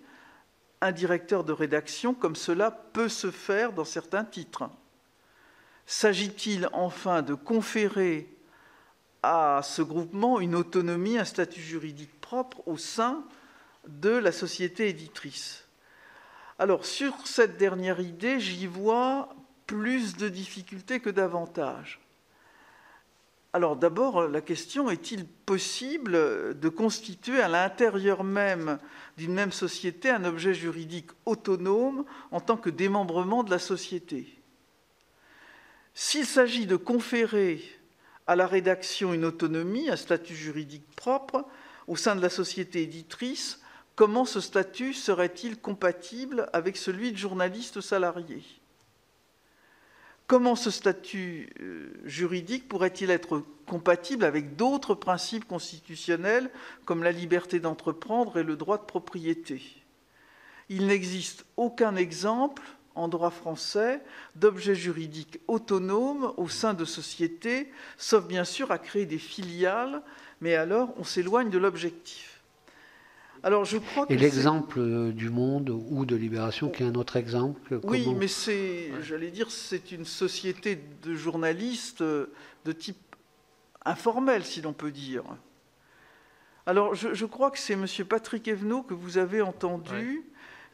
un directeur de rédaction comme cela peut se faire dans certains titres? S'agit-il enfin de conférer à ce groupement une autonomie, un statut juridique propre au sein de la société éditrice? Alors sur cette dernière idée, j'y vois plus de difficultés que d'avantages. Alors d'abord, la question est-il possible de constituer à l'intérieur même d'une même société un objet juridique autonome en tant que démembrement de la société? S'il s'agit de conférer à la rédaction une autonomie, un statut juridique propre au sein de la société éditrice, comment ce statut serait-il compatible avec celui de journaliste salarié? Comment ce statut euh, juridique pourrait-il être compatible avec d'autres principes constitutionnels comme la liberté d'entreprendre et le droit de propriété? Il n'existe aucun exemple en droit français d'objet juridique autonome au sein de sociétés, sauf bien sûr à créer des filiales, mais alors on s'éloigne de l'objectif. Alors, je crois Et l'exemple euh, du Monde ou de Libération, qui est un autre exemple Oui, mais c'est, j'allais dire, c'est une société de journalistes euh, de type informel, si l'on peut dire. Alors, je, crois que c'est M. Patrick Evenot que vous avez entendu,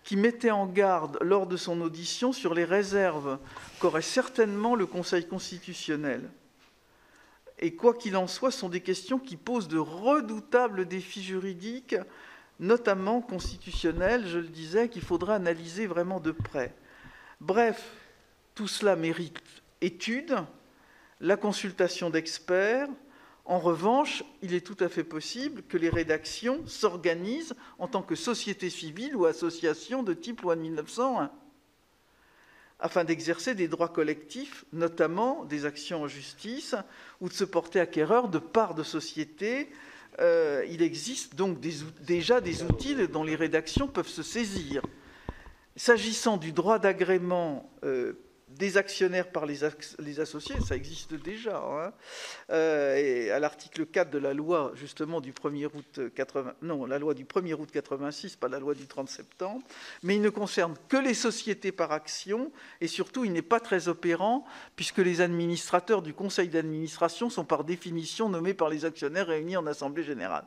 qui mettait en garde lors de son audition sur les réserves qu'aurait certainement le Conseil constitutionnel. Et quoi qu'il en soit, ce sont des questions qui posent de redoutables défis juridiques notamment constitutionnel, je le disais, qu'il faudra analyser vraiment de près. Bref, tout cela mérite étude, la consultation d'experts. En revanche, il est tout à fait possible que les rédactions s'organisent en tant que société civile ou association de type loi de 1901 afin d'exercer des droits collectifs, notamment des actions en justice, ou de se porter acquéreur de parts de société euh, il existe donc déjà des outils dont les rédactions peuvent se saisir. S'agissant du droit d'agrément euh, des actionnaires par les, associés, ça existe déjà. Hein. Euh, à l'article 4 de la loi, justement, du 1er août 80, non, la loi du 1er août 86, pas la loi du 30 septembre, mais il ne concerne que les sociétés par action, et surtout, il n'est pas très opérant, puisque les administrateurs du conseil d'administration sont par définition nommés par les actionnaires réunis en assemblée générale.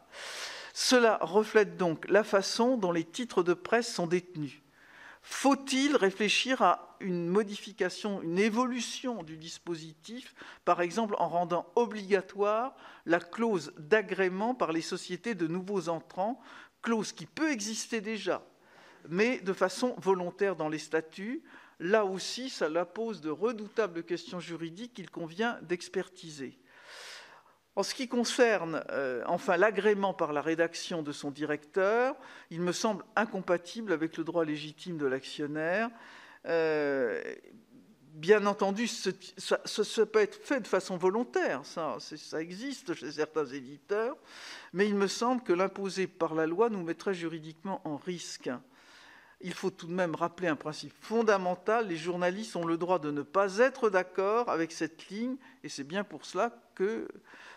Cela reflète donc la façon dont les titres de presse sont détenus. Faut-il réfléchir à une modification, une évolution du dispositif, par exemple en rendant obligatoire la clause d'agrément par les sociétés de nouveaux entrants, clause qui peut exister déjà, mais de façon volontaire dans les statuts? Là aussi, cela pose de redoutables questions juridiques qu'il convient d'expertiser. En ce qui concerne euh, enfin l'agrément par la rédaction de son directeur, il me semble incompatible avec le droit légitime de l'actionnaire. Euh, bien entendu, ça, peut être fait de façon volontaire, ça existe chez certains éditeurs, mais il me semble que l'imposer par la loi nous mettrait juridiquement en risque. Il faut tout de même rappeler un principe fondamental, les journalistes ont le droit de ne pas être d'accord avec cette ligne, et c'est bien pour cela que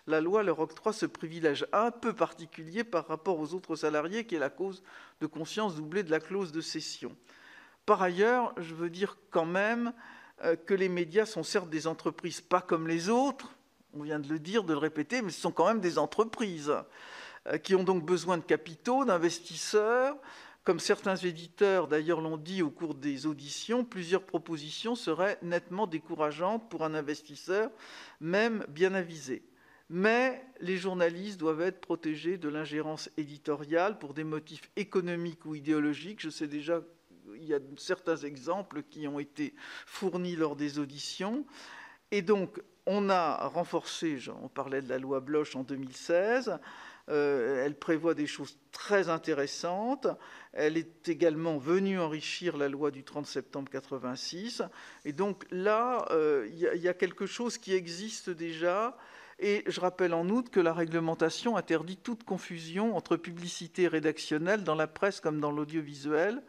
la loi leur octroie ce privilège un peu particulier par rapport aux autres salariés, qui est la cause de conscience doublée de la clause de cession. Par ailleurs, je veux dire quand même euh, que les médias sont certes des entreprises pas comme les autres, on vient de le dire, de le répéter, mais ce sont quand même des entreprises euh, qui ont donc besoin de capitaux, d'investisseurs. Comme certains éditeurs d'ailleurs l'ont dit au cours des auditions, plusieurs propositions seraient nettement décourageantes pour un investisseur, même bien avisé. Mais les journalistes doivent être protégés de l'ingérence éditoriale pour des motifs économiques ou idéologiques. Je sais déjà il y a certains exemples qui ont été fournis lors des auditions. Et donc, on a renforcé, on parlait de la loi Bloch en 2016, euh, elle prévoit des choses très intéressantes. Elle est également venue enrichir la loi du 30 septembre 86. Et donc là, euh, il y, a quelque chose qui existe déjà. Et je rappelle en outre que la réglementation interdit toute confusion entre publicité rédactionnelle dans la presse comme dans l'audiovisuel.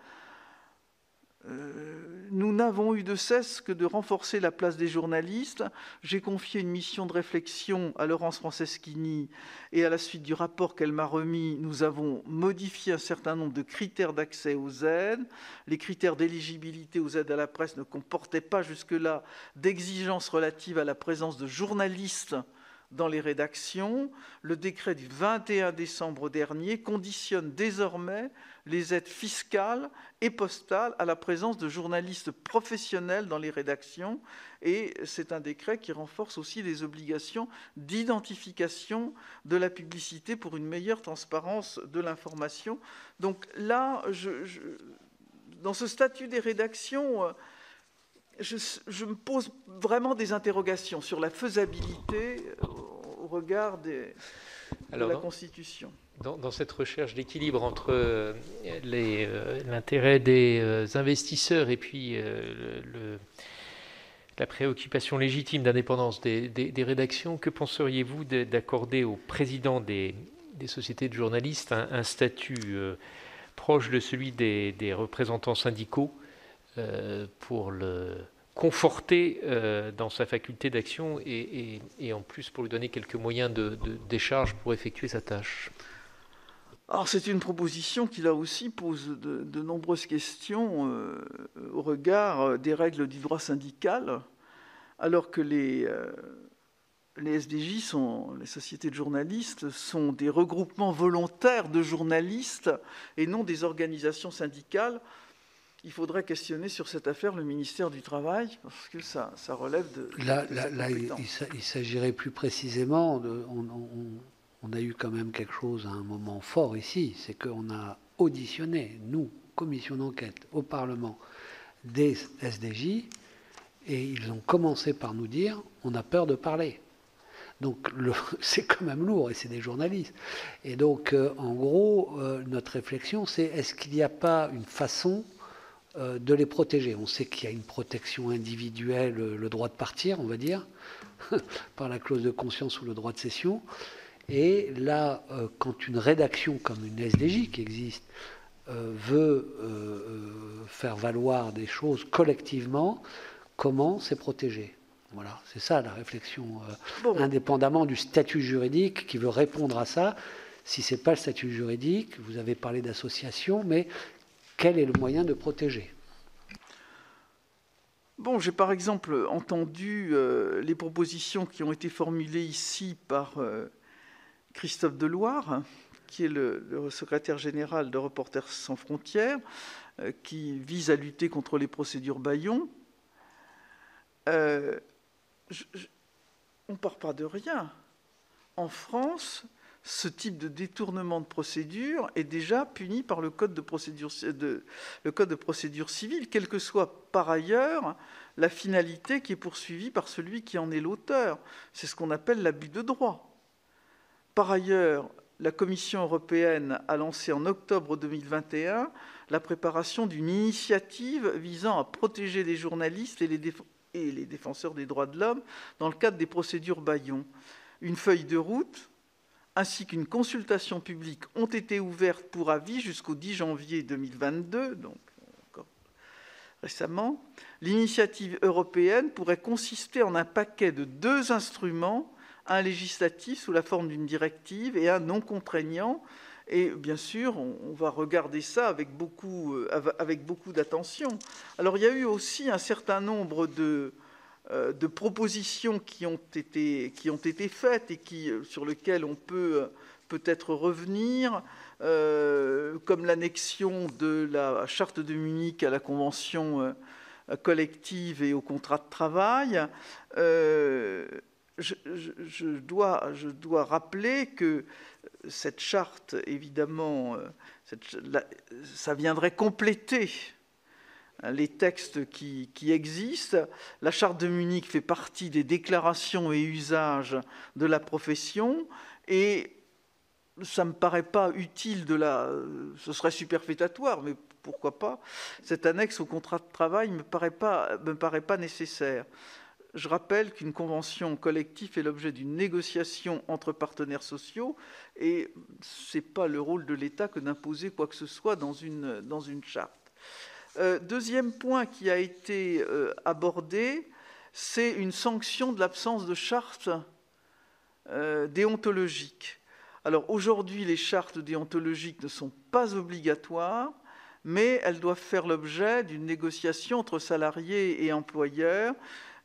Euh, nous n'avons eu de cesse que de renforcer la place des journalistes. J'ai confié une mission de réflexion à Laurence Franceschini et à la suite du rapport qu'elle m'a remis, nous avons modifié un certain nombre de critères d'accès aux aides. Les critères d'éligibilité aux aides à la presse ne comportaient pas jusque-là d'exigences relatives à la présence de journalistes dans les rédactions. Le décret du 21 décembre dernier conditionne désormais les aides fiscales et postales à la présence de journalistes professionnels dans les rédactions. Et c'est un décret qui renforce aussi les obligations d'identification de la publicité pour une meilleure transparence de l'information. Donc là, dans ce statut des rédactions, je, me pose vraiment des interrogations sur la faisabilité au regard de la Constitution. dans, cette recherche d'équilibre entre euh, euh, l'intérêt des euh, investisseurs et puis la préoccupation légitime d'indépendance des, rédactions, que penseriez-vous d'accorder au président des, sociétés de journalistes un, statut proche de celui des, représentants syndicaux pour le conforter dans sa faculté d'action et, en plus pour lui donner quelques moyens de décharge pour effectuer sa tâche alors c'est une proposition qui là aussi pose de, nombreuses questions euh, au regard euh, des règles du droit syndical, alors que les, euh, les SDJ, sont, les sociétés de journalistes, sont des regroupements volontaires de journalistes et non des organisations syndicales. Il faudrait questionner sur cette affaire le ministère du Travail, parce que ça, ça relève de... Là, là, il, s'agirait plus précisément de on a eu quand même quelque chose à un moment fort ici, c'est qu'on a auditionné, nous, commission d'enquête au Parlement, des SDJ, et ils ont commencé par nous dire on a peur de parler. Donc c'est quand même lourd, et c'est des journalistes. Et donc, euh, en gros, euh, notre réflexion, c'est est-ce qu'il n'y a pas une façon de les protéger On sait qu'il y a une protection individuelle, le droit de partir, on va dire, par la clause de conscience ou le droit de cession. Et là, euh, quand une rédaction comme une SDJ qui existe euh, veut euh, faire valoir des choses collectivement, comment c'est protégé? Voilà, c'est ça la réflexion, indépendamment du statut juridique qui veut répondre à ça. Si ce n'est pas le statut juridique, vous avez parlé d'association, mais quel est le moyen de protéger Bon, j'ai par exemple entendu les propositions qui ont été formulées ici par Christophe Deloire, qui est le, secrétaire général de Reporters sans frontières, euh, qui vise à lutter contre les procédures Bayon. Euh, on ne part pas de rien. En France, ce type de détournement de procédure est déjà puni par le code de procédure, civile, quelle que soit par ailleurs la finalité qui est poursuivie par celui qui en est l'auteur. C'est ce qu'on appelle l'abus de droit. Par ailleurs, la Commission européenne a lancé en octobre 2021 la préparation d'une initiative visant à protéger les journalistes et les et les défenseurs des droits de l'homme dans le cadre des procédures Bayon. Une feuille de route ainsi qu'une consultation publique ont été ouvertes pour avis jusqu'au 10 janvier 2022, donc encore récemment. L'initiative européenne pourrait consister en un paquet de deux instruments, un législatif sous la forme d'une directive et un non contraignant. Et bien sûr, on, va regarder ça avec beaucoup, euh, avec beaucoup d'attention. Alors il y a eu aussi un certain nombre de, de propositions qui ont été, qui ont été faites et qui, euh, sur lesquelles on peut euh, peut-être revenir, comme l'annexion de la charte de Munich à la convention collective et au contrat de travail. Je, dois, je, dois, rappeler que cette charte, évidemment, ça viendrait compléter les textes qui, existent. La charte de Munich fait partie des déclarations et usages de la profession et ça ne me paraît pas utile de la... Ce serait superfétatoire, mais pourquoi pas Cette annexe au contrat de travail ne me paraît pas, nécessaire. Je rappelle qu'une convention collective est l'objet d'une négociation entre partenaires sociaux et ce n'est pas le rôle de l'État que d'imposer quoi que ce soit dans dans une charte. Euh, deuxième point qui a été euh, abordé, c'est une sanction de l'absence de charte euh, déontologique. Alors aujourd'hui, les chartes déontologiques ne sont pas obligatoires, mais elles doivent faire l'objet d'une négociation entre salariés et employeurs.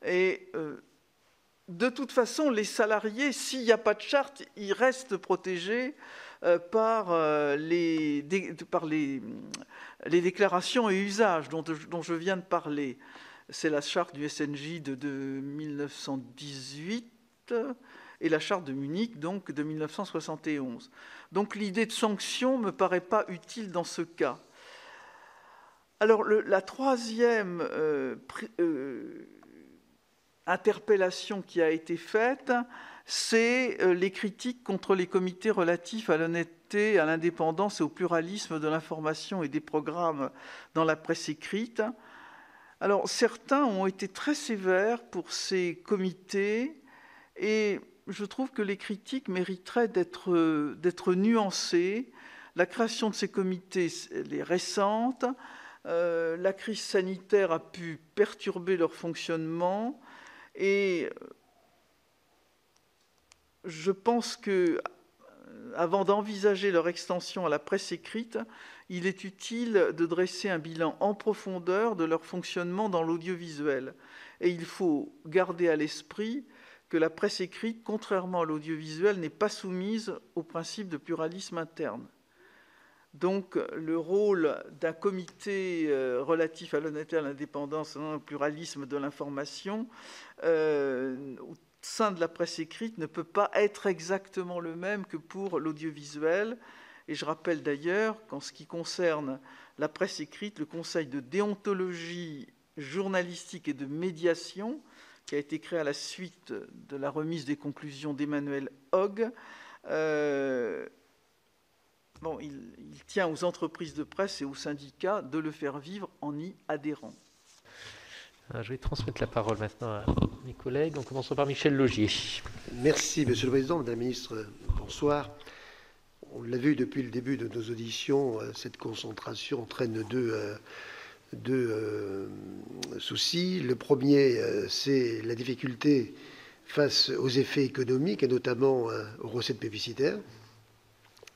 Et de toute façon, les salariés, s'il n'y a pas de charte, ils restent protégés par les, par les les déclarations et usages dont, je viens de parler, c'est la charte du SNJ de, 1918 et la charte de Munich donc de 1971. Donc l'idée de sanction ne me paraît pas utile dans ce cas. Alors la troisième euh, euh, interpellation qui a été faite, c'est euh, les critiques contre les comités relatifs à l'honnêteté, à l'indépendance et au pluralisme de l'information et des programmes dans la presse écrite. Alors certains ont été très sévères pour ces comités et je trouve que les critiques mériteraient d'être nuancées. La création de ces comités est récente. Euh, la crise sanitaire a pu perturber leur fonctionnement et je pense que, euh, avant d'envisager leur extension à la presse écrite, il est utile de dresser un bilan en profondeur de leur fonctionnement dans l'audiovisuel. Et il faut garder à l'esprit que la presse écrite, contrairement à l'audiovisuel, n'est pas soumise au principe de pluralisme interne. Donc le rôle d'un comité euh, relatif à l'honnêteté, à l'indépendance, au pluralisme de l'information, euh, sein de la presse écrite ne peut pas être exactement le même que pour l'audiovisuel. Et je rappelle d'ailleurs qu'en ce qui concerne la presse écrite, le Conseil de déontologie journalistique et de médiation, qui a été créé à la suite de la remise des conclusions d'Emmanuel Hogg, euh, bon, il, il tient aux entreprises de presse et aux syndicats de le faire vivre en y adhérant. Euh, je vais transmettre la parole maintenant à mes collègues. On commence par Michel Logier. Merci, Monsieur le Président. Madame la Ministre, bonsoir. On l'a vu depuis le début de nos auditions, euh, cette concentration entraîne deux, euh, soucis. Le premier, c'est la difficulté face aux effets économiques et notamment aux recettes publicitaires.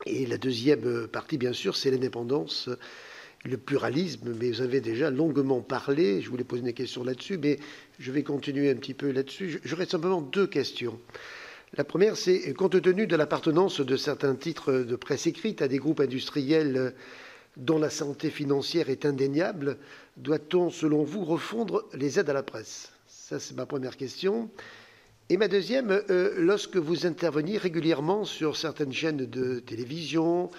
Et la deuxième partie, bien sûr, c'est l'indépendance le pluralisme, mais vous avez déjà longuement parlé, je voulais poser une question là-dessus, mais je vais continuer un petit peu là-dessus. J'aurais simplement deux questions. La première, c'est compte tenu de l'appartenance de certains titres de presse écrite à des groupes industriels dont la santé financière est indéniable, doit-on, selon vous, refondre les aides à la presse? Ça, c'est ma première question. Et ma deuxième, euh, lorsque vous interveniez régulièrement sur certaines chaînes de télévision,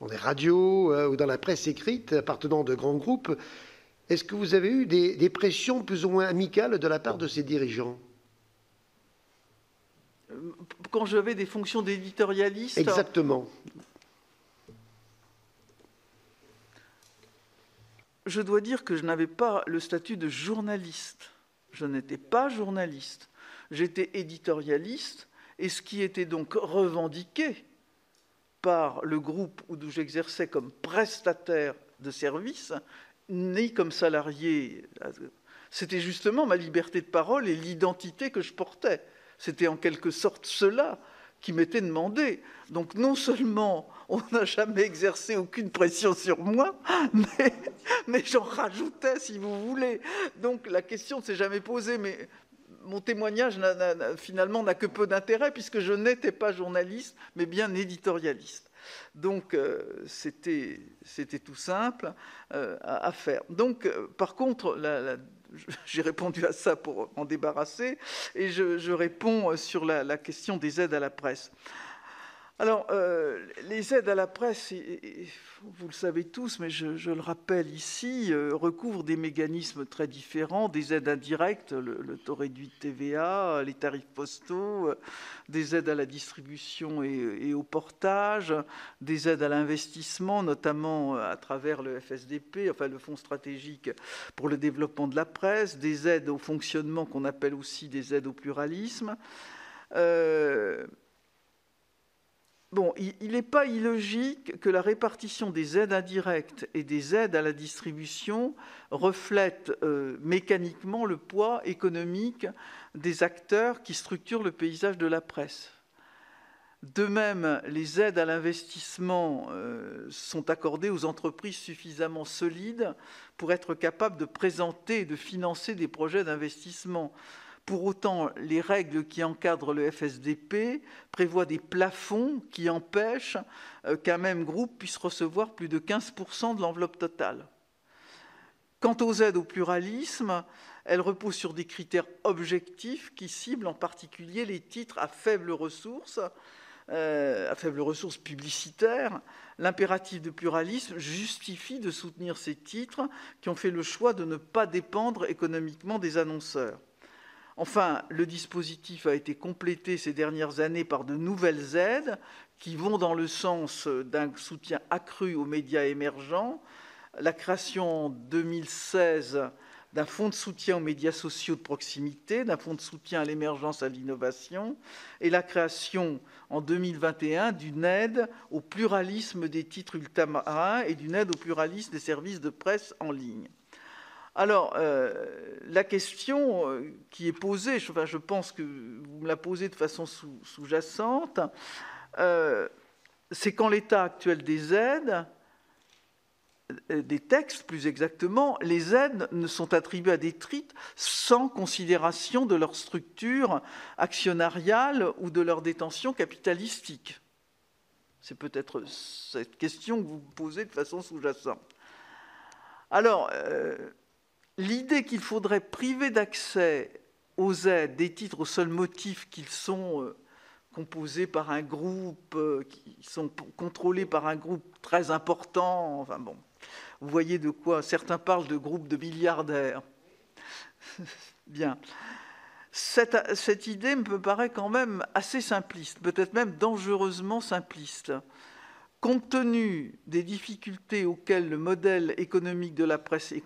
dans les radios euh, ou dans la presse écrite appartenant de grands groupes, est-ce que vous avez eu des, pressions plus ou moins amicales de la part de ces dirigeants? Quand j'avais des fonctions d'éditorialiste Exactement. Je dois dire que je n'avais pas le statut de journaliste. Je n'étais pas journaliste. J'étais éditorialiste et ce qui était donc revendiqué par le groupe où j'exerçais comme prestataire de service, ni comme salarié, c'était justement ma liberté de parole et l'identité que je portais. C'était en quelque sorte cela qui m'était demandé. Donc non seulement on n'a jamais exercé aucune pression sur moi, mais, j'en rajoutais si vous voulez. Donc la question ne s'est jamais posée, mais mon témoignage finalement n'a que peu d'intérêt puisque je n'étais pas journaliste, mais bien éditorialiste. Donc euh, c'était tout simple euh, à, faire. Donc euh, par contre, j'ai répondu à ça pour m'en débarrasser, et je, réponds sur la, question des aides à la presse. Alors, euh, les aides à la presse, vous le savez tous, mais je, le rappelle ici, euh, recouvrent des mécanismes très différents, des aides indirectes, le, taux réduit de TVA, les tarifs postaux, euh, des aides à la distribution et, au portage, des aides à l'investissement, notamment à travers le FSDP, enfin le Fonds stratégique pour le développement de la presse, des aides au fonctionnement qu'on appelle aussi des aides au pluralisme. Bon, il n'est pas illogique que la répartition des aides indirectes et des aides à la distribution reflète euh, mécaniquement le poids économique des acteurs qui structurent le paysage de la presse. De même, les aides à l'investissement euh, sont accordées aux entreprises suffisamment solides pour être capables de présenter et de financer des projets d'investissement pour autant, les règles qui encadrent le FSDP prévoient des plafonds qui empêchent euh, qu'un même groupe puisse recevoir plus de 15% de l'enveloppe totale. Quant aux aides au pluralisme, elles reposent sur des critères objectifs qui ciblent en particulier les titres à faibles ressources, euh, à faibles ressources publicitaires. L'impératif de pluralisme justifie de soutenir ces titres qui ont fait le choix de ne pas dépendre économiquement des annonceurs. Enfin, le dispositif a été complété ces dernières années par de nouvelles aides qui vont dans le sens d'un soutien accru aux médias émergents, la création en 2016 d'un fonds de soutien aux médias sociaux de proximité, d'un fonds de soutien à l'émergence à l'innovation, et la création en 2021 d'une aide au pluralisme des titres ultramarins et d'une aide au pluralisme des services de presse en ligne. Alors, euh, la question euh, qui est posée, je, pense que vous me la posez de façon sous-jacente, euh, c'est qu'en l'état actuel des aides, des textes plus exactement, les aides ne sont attribuées à des titres sans considération de leur structure actionnariale ou de leur détention capitalistique. C'est peut-être cette question que vous posez de façon sous-jacente. Alors, l'idée qu'il faudrait priver d'accès aux aides des titres au seul motif qu'ils sont euh, composés par un groupe, euh, qui sont contrôlés par un groupe très important, enfin bon, vous voyez de quoi certains parlent de groupes de milliardaires. Bien. Cette, cette, idée me paraît quand même assez simpliste, peut-être même dangereusement simpliste. Compte tenu des difficultés auxquelles le modèle économique de la presse est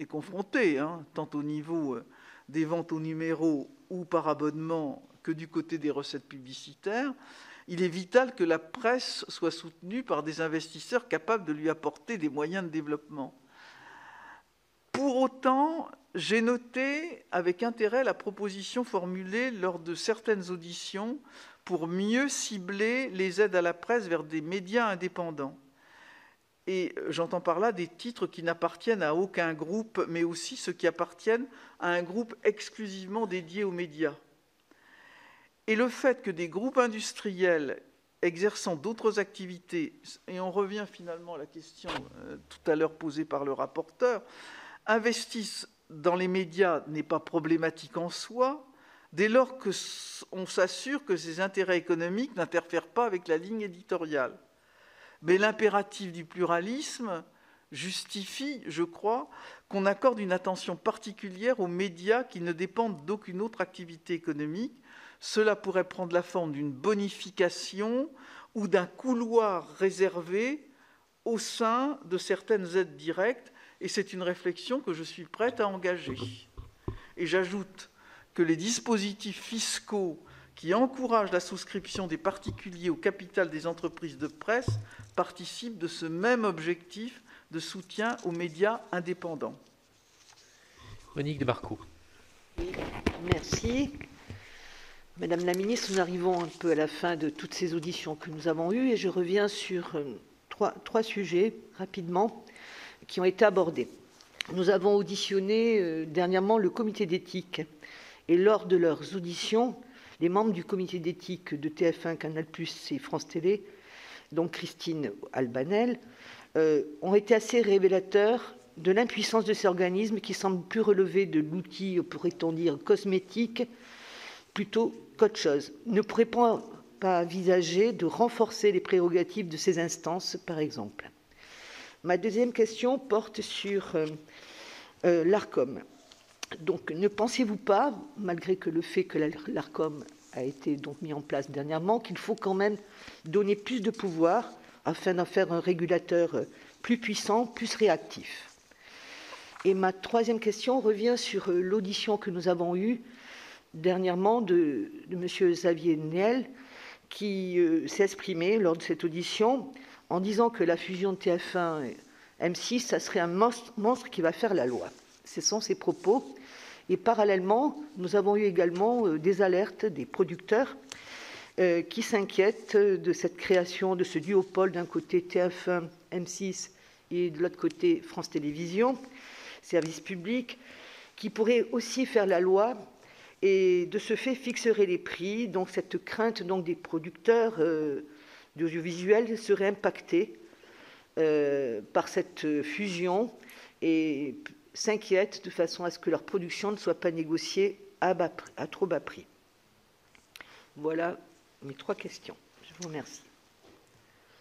est confronté, hein, tant au niveau euh, des ventes au numéro ou par abonnement que du côté des recettes publicitaires, il est vital que la presse soit soutenue par des investisseurs capables de lui apporter des moyens de développement. Pour autant, j'ai noté avec intérêt la proposition formulée lors de certaines auditions pour mieux cibler les aides à la presse vers des médias indépendants. Et j'entends par là des titres qui n'appartiennent à aucun groupe, mais aussi ceux qui appartiennent à un groupe exclusivement dédié aux médias. Et le fait que des groupes industriels exerçant d'autres activités, et on revient finalement à la question euh, tout à l'heure posée par le rapporteur, investissent dans les médias n'est pas problématique en soi, dès lors qu'on s'assure que ces intérêts économiques n'interfèrent pas avec la ligne éditoriale. Mais l'impératif du pluralisme justifie, je crois, qu'on accorde une attention particulière aux médias qui ne dépendent d'aucune autre activité économique. Cela pourrait prendre la forme d'une bonification ou d'un couloir réservé au sein de certaines aides directes, et c'est une réflexion que je suis prête à engager. Et j'ajoute que les dispositifs fiscaux qui encouragent la souscription des particuliers au capital des entreprises de presse participent de ce même objectif de soutien aux médias indépendants. Monique de Marco. merci. Madame la ministre, nous arrivons un peu à la fin de toutes ces auditions que nous avons eues et je reviens sur euh, trois, trois sujets rapidement qui ont été abordés. Nous avons auditionné euh, dernièrement le comité d'éthique et lors de leurs auditions, les membres du comité d'éthique de TF1, Canal+, et France Télé, donc Christine Albanel, euh, ont été assez révélateurs de l'impuissance de ces organismes qui semblent plus relever de l'outil, pourrait-on dire, cosmétique, plutôt qu'autre chose. Ne pourrait-on pas envisager de renforcer les prérogatives de ces instances, par exemple? Ma deuxième question porte sur euh, euh, l'ARCOM. Donc, ne pensez-vous pas, malgré que le fait que l'ARCOM a été donc mis en place dernièrement, qu'il faut quand même donner plus de pouvoir afin d'en faire un régulateur euh, plus puissant, plus réactif? Et ma troisième question revient sur l'audition que nous avons eue dernièrement de, M. Xavier Niel, qui s'est exprimé lors de cette audition en disant que la fusion de TF1 et M6, ça serait un monstre, qui va faire la loi. Ce sont ses propos. Et parallèlement, nous avons eu également euh, des alertes des producteurs euh, qui s'inquiètent de cette création de ce duopole. D'un côté TF1, M6 et de l'autre côté France Télévisions, service public, qui pourrait aussi faire la loi. Et de ce fait fixerait les prix. Donc cette crainte donc, des producteurs euh, d'audiovisuel serait impacté euh, par cette fusion. Et s'inquiètent de façon à ce que leur production ne soit pas négociée à, à trop bas prix. Voilà mes trois questions. Je vous remercie.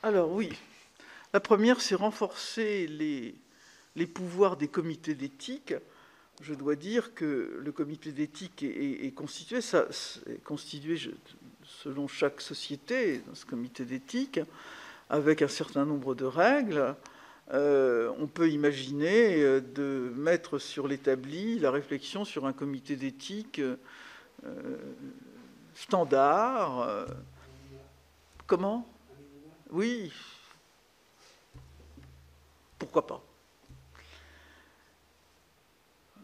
Alors oui, la première, c'est renforcer les, pouvoirs des comités d'éthique. Je dois dire que le comité d'éthique est, constitué, est constitué selon chaque société, dans ce comité d'éthique, avec un certain nombre de règles. Euh, on peut imaginer euh, de mettre sur l'établi la réflexion sur un comité d'éthique euh, standard. comment? Oui. Pourquoi pas?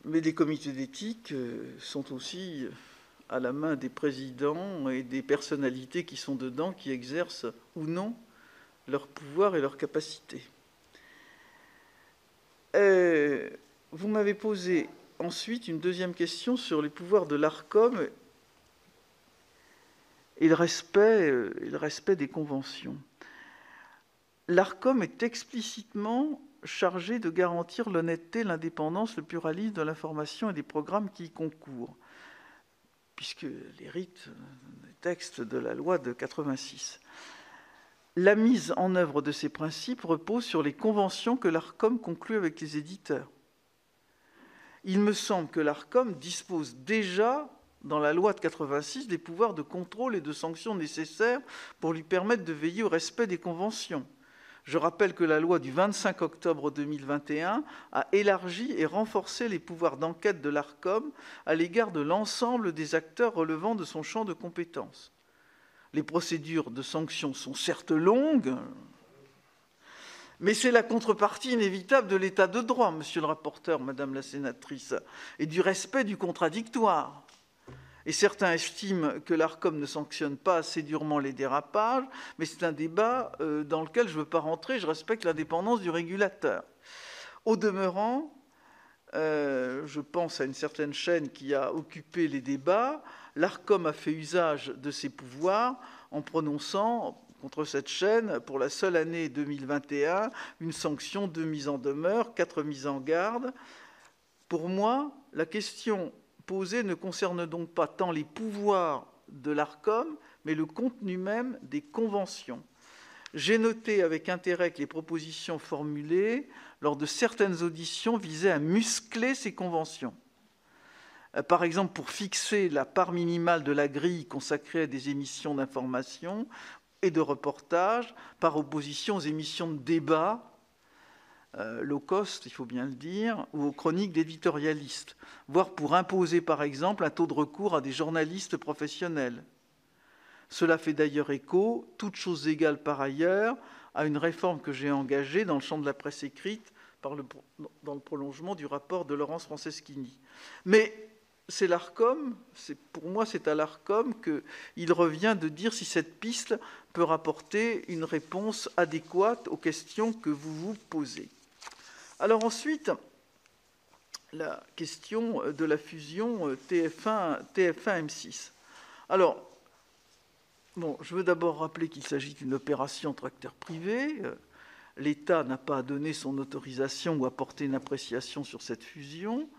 Mais les comités d'éthique sont aussi à la main des présidents et des personnalités qui sont dedans, qui exercent ou non leur pouvoir et leur capacité. Euh, vous m'avez posé ensuite une deuxième question sur les pouvoirs de l'ARCOM et le respect, euh, et le respect des conventions. L'ARCOM est explicitement chargé de garantir l'honnêteté, l'indépendance, le pluralisme de l'information et des programmes qui y concourent puisque les rites des textes de la loi de 86. La mise en œuvre de ces principes repose sur les conventions que l'ARCOM conclut avec les éditeurs. Il me semble que l'ARCOM dispose déjà, dans la loi de 86, des pouvoirs de contrôle et de sanctions nécessaires pour lui permettre de veiller au respect des conventions. Je rappelle que la loi du 25 octobre 2021 a élargi et renforcé les pouvoirs d'enquête de l'ARCOM à l'égard de l'ensemble des acteurs relevant de son champ de compétences. Les procédures de sanctions sont certes longues, mais c'est la contrepartie inévitable de l'état de droit, monsieur le rapporteur, madame la sénatrice, et du respect du contradictoire. Et certains estiment que l'ARCOM ne sanctionne pas assez durement les dérapages, mais c'est un débat euh, dans lequel je ne veux pas rentrer, je respecte l'indépendance du régulateur. Au demeurant, euh, je pense à une certaine chaîne qui a occupé les débats, l'ARCOM a fait usage de ses pouvoirs en prononçant contre cette chaîne, pour la seule année 2021, une sanction de mise en demeure, quatre mises en garde. Pour moi, la question posée ne concerne donc pas tant les pouvoirs de l'ARCOM, mais le contenu même des conventions. J'ai noté avec intérêt que les propositions formulées lors de certaines auditions visaient à muscler ces conventions. Euh, par exemple, pour fixer la part minimale de la grille consacrée à des émissions d'information et de reportage, par opposition aux émissions de débat euh, low cost, il faut bien le dire, ou aux chroniques d'éditorialistes, voire pour imposer par exemple un taux de recours à des journalistes professionnels. Cela fait d'ailleurs écho, toutes choses égales par ailleurs, à une réforme que j'ai engagée dans le champ de la presse écrite dans le prolongement du rapport de Laurence Franceschini. Mais c'est l'ARCOM, pour moi c'est à l'ARCOM qu'il revient de dire si cette piste peut rapporter une réponse adéquate aux questions que vous vous posez. Alors ensuite, la question de la fusion TF1, TF1-M6. Alors, bon, je veux d'abord rappeler qu'il s'agit d'une opération entre acteurs privés. L'État n'a pas donné son autorisation ou apporté une appréciation sur cette fusion.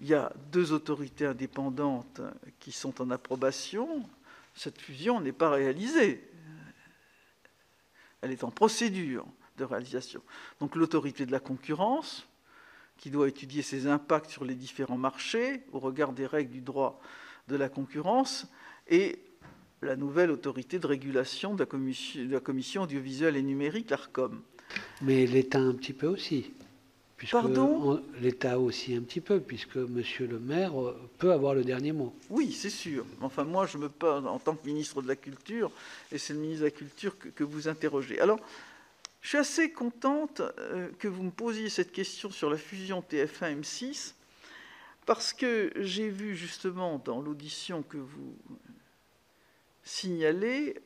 Il y a deux autorités indépendantes qui sont en approbation. Cette fusion n'est pas réalisée. Elle est en procédure de réalisation. Donc l'autorité de la concurrence, qui doit étudier ses impacts sur les différents marchés au regard des règles du droit de la concurrence, et la nouvelle autorité de régulation de la commission, de la audiovisuelle et numérique, l'ARCOM. Mais l'État un petit peu aussi. Pardon? L'État aussi un petit peu, puisque Monsieur le maire euh, peut avoir le dernier mot. Oui, c'est sûr. Enfin, moi, je me parle en tant que ministre de la Culture, et c'est le ministre de la Culture que, vous interrogez. Alors, je suis assez contente euh, que vous me posiez cette question sur la fusion TF1-M6, parce que j'ai vu justement dans l'audition que vous signalez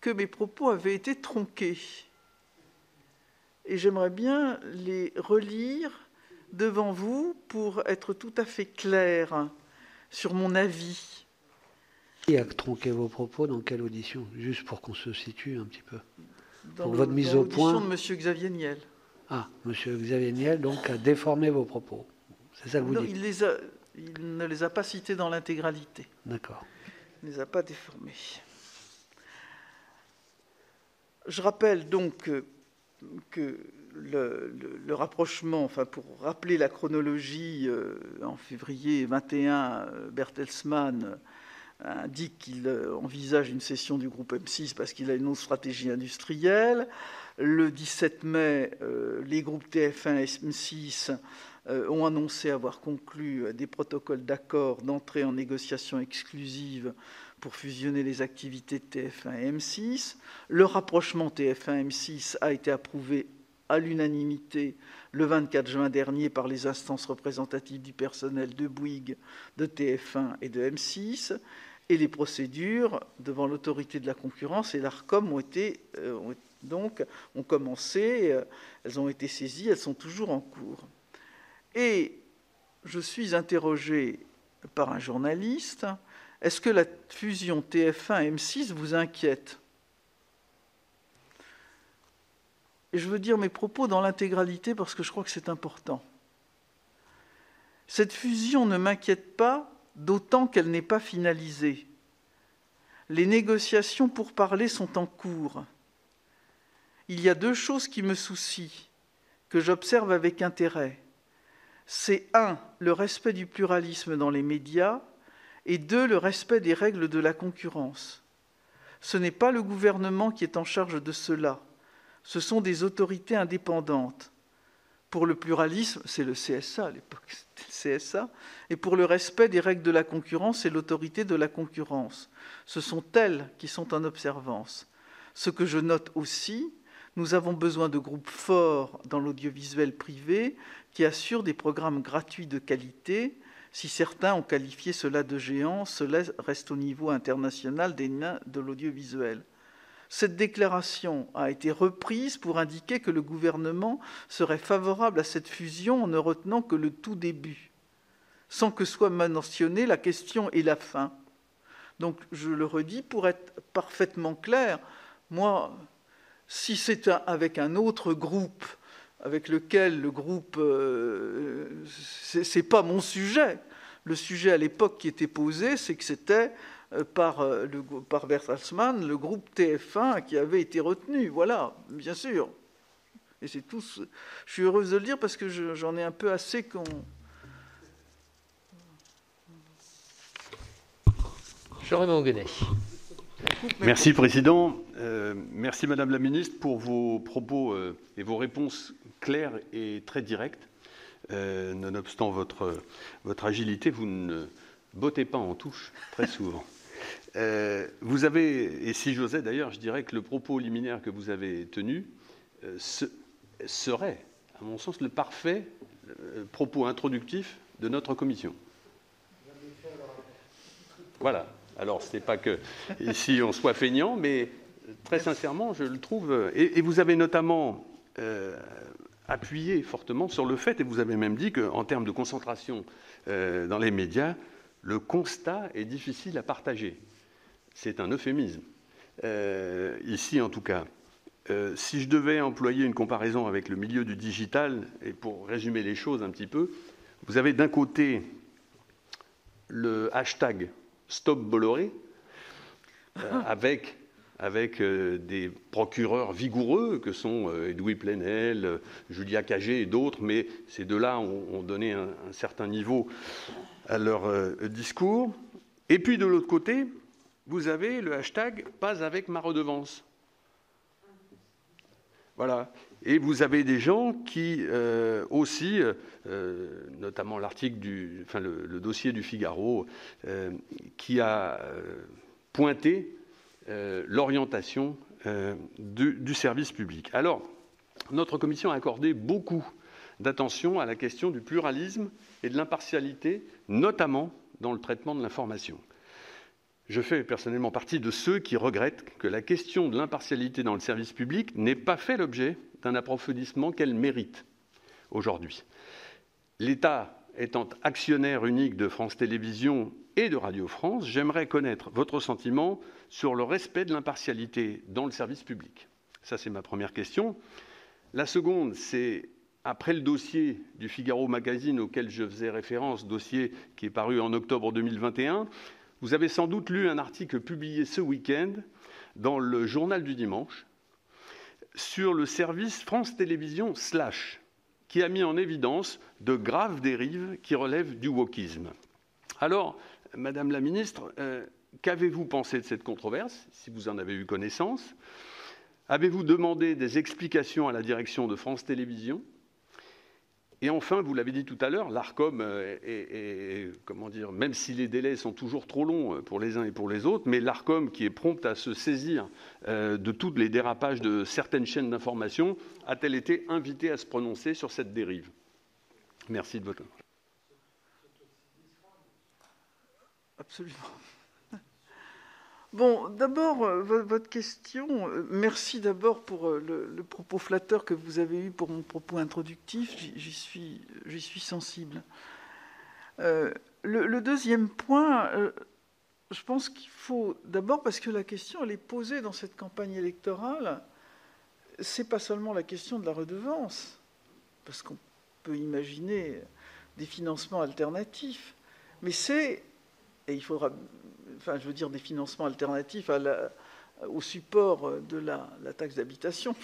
que mes propos avaient été tronqués et j'aimerais bien les relire devant vous pour être tout à fait clair sur mon avis. Qui a tronqué vos propos dans quelle audition? Juste pour qu'on se situe un petit peu. Dans pour votre mise au point. de M. Xavier Niel. Ah, M. Xavier Niel donc a déformé vos propos. C'est ça que vous dites il, les a, il ne les a pas cités dans l'intégralité. D'accord. Il ne les a pas déformés. Je rappelle donc que le, rapprochement, enfin pour rappeler la chronologie, euh, en février 21, euh, Bertelsmann euh, indique qu'il envisage une cession du groupe M6 parce qu'il a une autre stratégie industrielle. Le 17 mai, les groupes TF1 et M6 ont annoncé avoir conclu des protocoles d'accord d'entrée en négociation exclusive pour fusionner les activités de TF1 et M6. Le rapprochement TF1-M6 a été approuvé à l'unanimité le 24 juin dernier par les instances représentatives du personnel de Bouygues, de TF1 et de M6. Et les procédures devant l'autorité de la concurrence et l'ARCOM ont été euh, donc ont commencé, euh, elles ont été saisies, elles sont toujours en cours. Et je suis interrogé par un journaliste est-ce que la fusion TF1-M6 vous inquiète? Et je veux dire mes propos dans l'intégralité parce que je crois que c'est important. Cette fusion ne m'inquiète pas, d'autant qu'elle n'est pas finalisée. Les négociations pour parler sont en cours. Il y a deux choses qui me soucient, que j'observe avec intérêt. C'est un, le respect du pluralisme dans les médias, et deux, le respect des règles de la concurrence. Ce n'est pas le gouvernement qui est en charge de cela, ce sont des autorités indépendantes. Pour le pluralisme, c'est le CSA, à l'époque c'était le CSA, et pour le respect des règles de la concurrence, c'est l'autorité de la concurrence. Ce sont elles qui sont en observance. Ce que je note aussi, nous avons besoin de groupes forts dans l'audiovisuel privé qui assurent des programmes gratuits de qualité si certains ont qualifié cela de géant, cela reste au niveau international des nains de l'audiovisuel. Cette déclaration a été reprise pour indiquer que le gouvernement serait favorable à cette fusion en ne retenant que le tout début, sans que soit mentionnée la question et la fin. Donc, je le redis pour être parfaitement clair, moi, si c'est avec un autre groupe avec lequel le groupe, euh, c'est pas mon sujet. Le sujet à l'époque qui était posé, c'est que c'était euh, par, euh, le, par Bertelsmann le groupe TF1 qui avait été retenu. Voilà, bien sûr. Et c'est tout. Je suis heureuse de le dire parce que j'en ai un peu assez qu'on. Jean-Raymond Merci, Président. merci, Madame la Ministre, pour vos propos et vos réponses clair et très direct. nonobstant votre, votre agilité, vous ne bottez pas en touche très souvent. vous avez, et si j'osais d'ailleurs, je dirais que le propos liminaire que vous avez tenu serait, à mon sens, le parfait propos introductif de notre commission. Voilà. Alors, ce n'est pas que ici on soit feignant, mais très sincèrement, je le trouve. Et, vous avez notamment euh, appuyé fortement sur le fait, et vous avez même dit qu'en termes de concentration euh, dans les médias, le constat est difficile à partager. C'est un euphémisme. Euh, ici, en tout cas. si je devais employer une comparaison avec le milieu du digital, et pour résumer les choses un petit peu, vous avez d'un côté le hashtag Stop Bolloré, euh, avec, avec euh, des procureurs vigoureux que sont euh, Edoui Plenel, Julia Cagé et d'autres, mais ces deux-là ont, donné un, certain niveau à leur discours. Et puis de l'autre côté, vous avez le hashtag Pas avec ma redevance. Voilà. Et vous avez des gens qui aussi, notamment l'article du, enfin le, dossier du Figaro, qui a pointé l'orientation du, du, service public. Alors, notre commission a accordé beaucoup d'attention à la question du pluralisme et de l'impartialité, notamment dans le traitement de l'information. Je fais personnellement partie de ceux qui regrettent que la question de l'impartialité dans le service public n'ait pas fait l'objet d'un approfondissement qu'elle mérite aujourd'hui. L'État étant actionnaire unique de France Télévisions et de Radio France, j'aimerais connaître votre sentiment sur le respect de l'impartialité dans le service public. Ça, c'est ma première question. La seconde, c'est après le dossier du Figaro Magazine auquel je faisais référence, dossier qui est paru en octobre 2021, vous avez sans doute lu un article publié ce week-end dans le journal du dimanche sur le service France Télévisions Slash, qui a mis en évidence de graves dérives qui relèvent du wokisme. Alors, Madame la Ministre, euh, qu'avez-vous pensé de cette controverse, si vous en avez eu connaissance? Avez-vous demandé des explications à la direction de France Télévisions? Et enfin, vous l'avez dit tout à l'heure, l'ARCOM euh, est, comment dire, même si les délais sont toujours trop longs euh, pour les uns et pour les autres, mais l'ARCOM qui est prompte à se saisir de tous les dérapages de certaines chaînes d'information, a-t-elle été invitée à se prononcer sur cette dérive? Merci de votre. Absolument. Bon, d'abord, euh, votre question, euh, merci d'abord pour euh, le, propos flatteur que vous avez eu pour mon propos introductif, j'y suis, suis, sensible. le, deuxième point, je pense qu'il faut, d'abord parce que la question, elle est posée dans cette campagne électorale, c'est pas seulement la question de la redevance, parce qu'on peut imaginer des financements alternatifs, mais c'est, et il faudra enfin, je veux dire, des financements alternatifs au support de la, taxe d'habitation.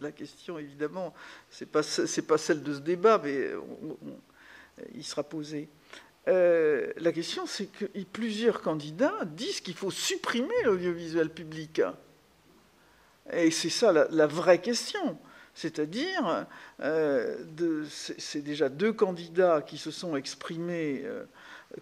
La question, évidemment, ce n'est pas, pas, celle de ce débat, mais il sera posé. Euh, la question, c'est que plusieurs candidats disent qu'il faut supprimer l'audiovisuel public. Et c'est ça la, vraie question. C'est-à-dire, euh, c'est déjà deux candidats qui se sont exprimés euh,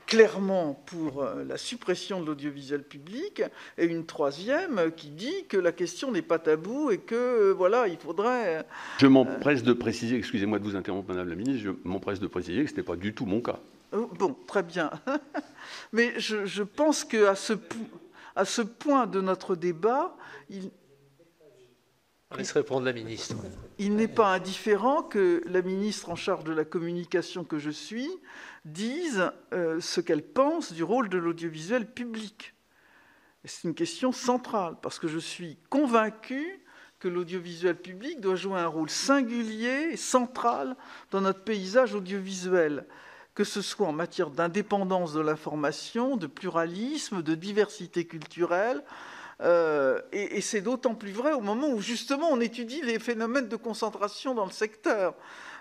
clairement pour euh, la suppression de l'audiovisuel public, et une troisième qui dit que la question n'est pas tabou et que euh, voilà, il faudrait. Euh, je m'empresse de préciser, excusez-moi de vous interrompre, Madame la Ministre, je m'empresse de préciser que ce n'était pas du tout mon cas. Bon, très bien. Mais je, pense qu'à ce, à ce point de notre débat, il, on laisse répondre la ministre. Il n'est pas indifférent que la ministre en charge de la communication que je suis dise euh, ce qu'elle pense du rôle de l'audiovisuel public. C'est une question centrale, parce que je suis convaincu que l'audiovisuel public doit jouer un rôle singulier et central dans notre paysage audiovisuel, que ce soit en matière d'indépendance de l'information, de pluralisme, de diversité culturelle, euh, et, c'est d'autant plus vrai au moment où justement on étudie les phénomènes de concentration dans le secteur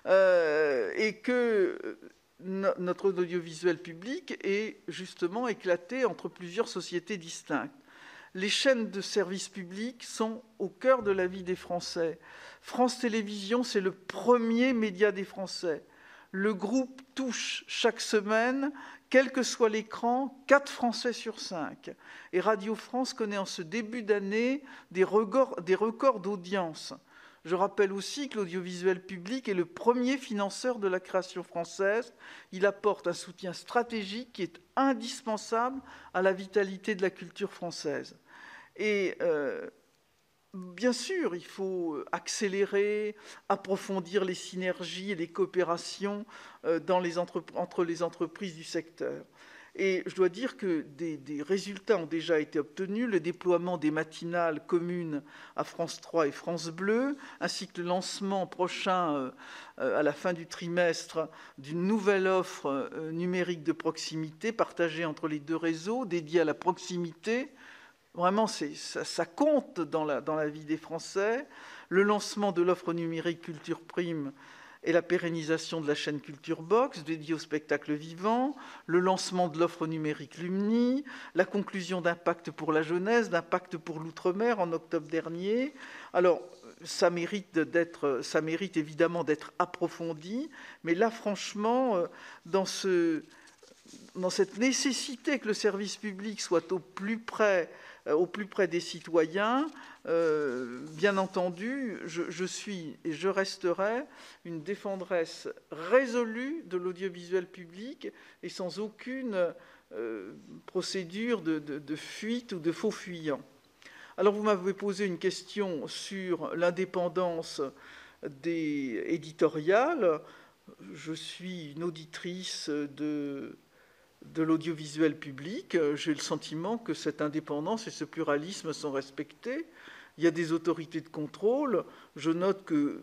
euh, et que notre audiovisuel public est justement éclaté entre plusieurs sociétés distinctes. les chaînes de service public sont au cœur de la vie des Français. France Télévisions, c'est le premier média des Français. Le groupe touche chaque semaine, quel que soit l'écran, 4 Français sur 5. Et Radio France connaît en ce début d'année des records, d'audience. Je rappelle aussi que l'audiovisuel public est le premier financeur de la création française. Il apporte un soutien stratégique qui est indispensable à la vitalité de la culture française. Et euh, bien sûr, il faut accélérer, approfondir les synergies et les coopérations euh, dans les entre les entreprises du secteur. Et je dois dire que des, résultats ont déjà été obtenus, le déploiement des matinales communes à France 3 et France Bleu, ainsi que le lancement prochain, euh, euh, à la fin du trimestre, d'une nouvelle offre numérique de proximité partagée entre les deux réseaux, dédiée à la proximité. Vraiment, ça, compte dans la, vie des Français. Le lancement de l'offre numérique Culture Prime et la pérennisation de la chaîne Culture Box dédiée au spectacle vivant, le lancement de l'offre numérique Lumni, la conclusion d'Impact pour la jeunesse, d'Impact pour l'outre-mer en octobre dernier. Alors, ça mérite, évidemment d'être approfondi, mais là, franchement, euh, dans, ce, dans cette nécessité que le service public soit au plus près, au plus près des citoyens, euh, bien entendu, je, suis et je resterai une défendresse résolue de l'audiovisuel public et sans aucune euh, procédure de, fuite ou de faux fuyant. Alors vous m'avez posé une question sur l'indépendance des éditoriales. Je suis une auditrice de, de l'audiovisuel public. J'ai le sentiment que cette indépendance et ce pluralisme sont respectés il y a des autorités de contrôle. Je note que,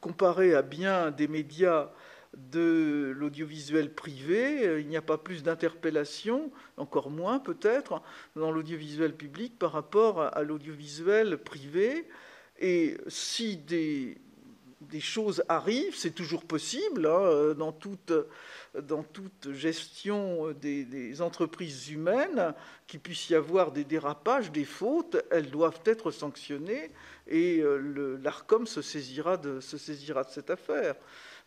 comparé à bien des médias de l'audiovisuel privé, il n'y a pas plus d'interpellation, encore moins peut-être, dans l'audiovisuel public par rapport à l'audiovisuel privé. Et si des, des choses arrivent, c'est toujours possible hein, dans toute gestion des, entreprises humaines, qu'il puisse y avoir des dérapages, des fautes, elles doivent être sanctionnées et euh, l'ARCOM se saisira, de, se saisira de cette affaire.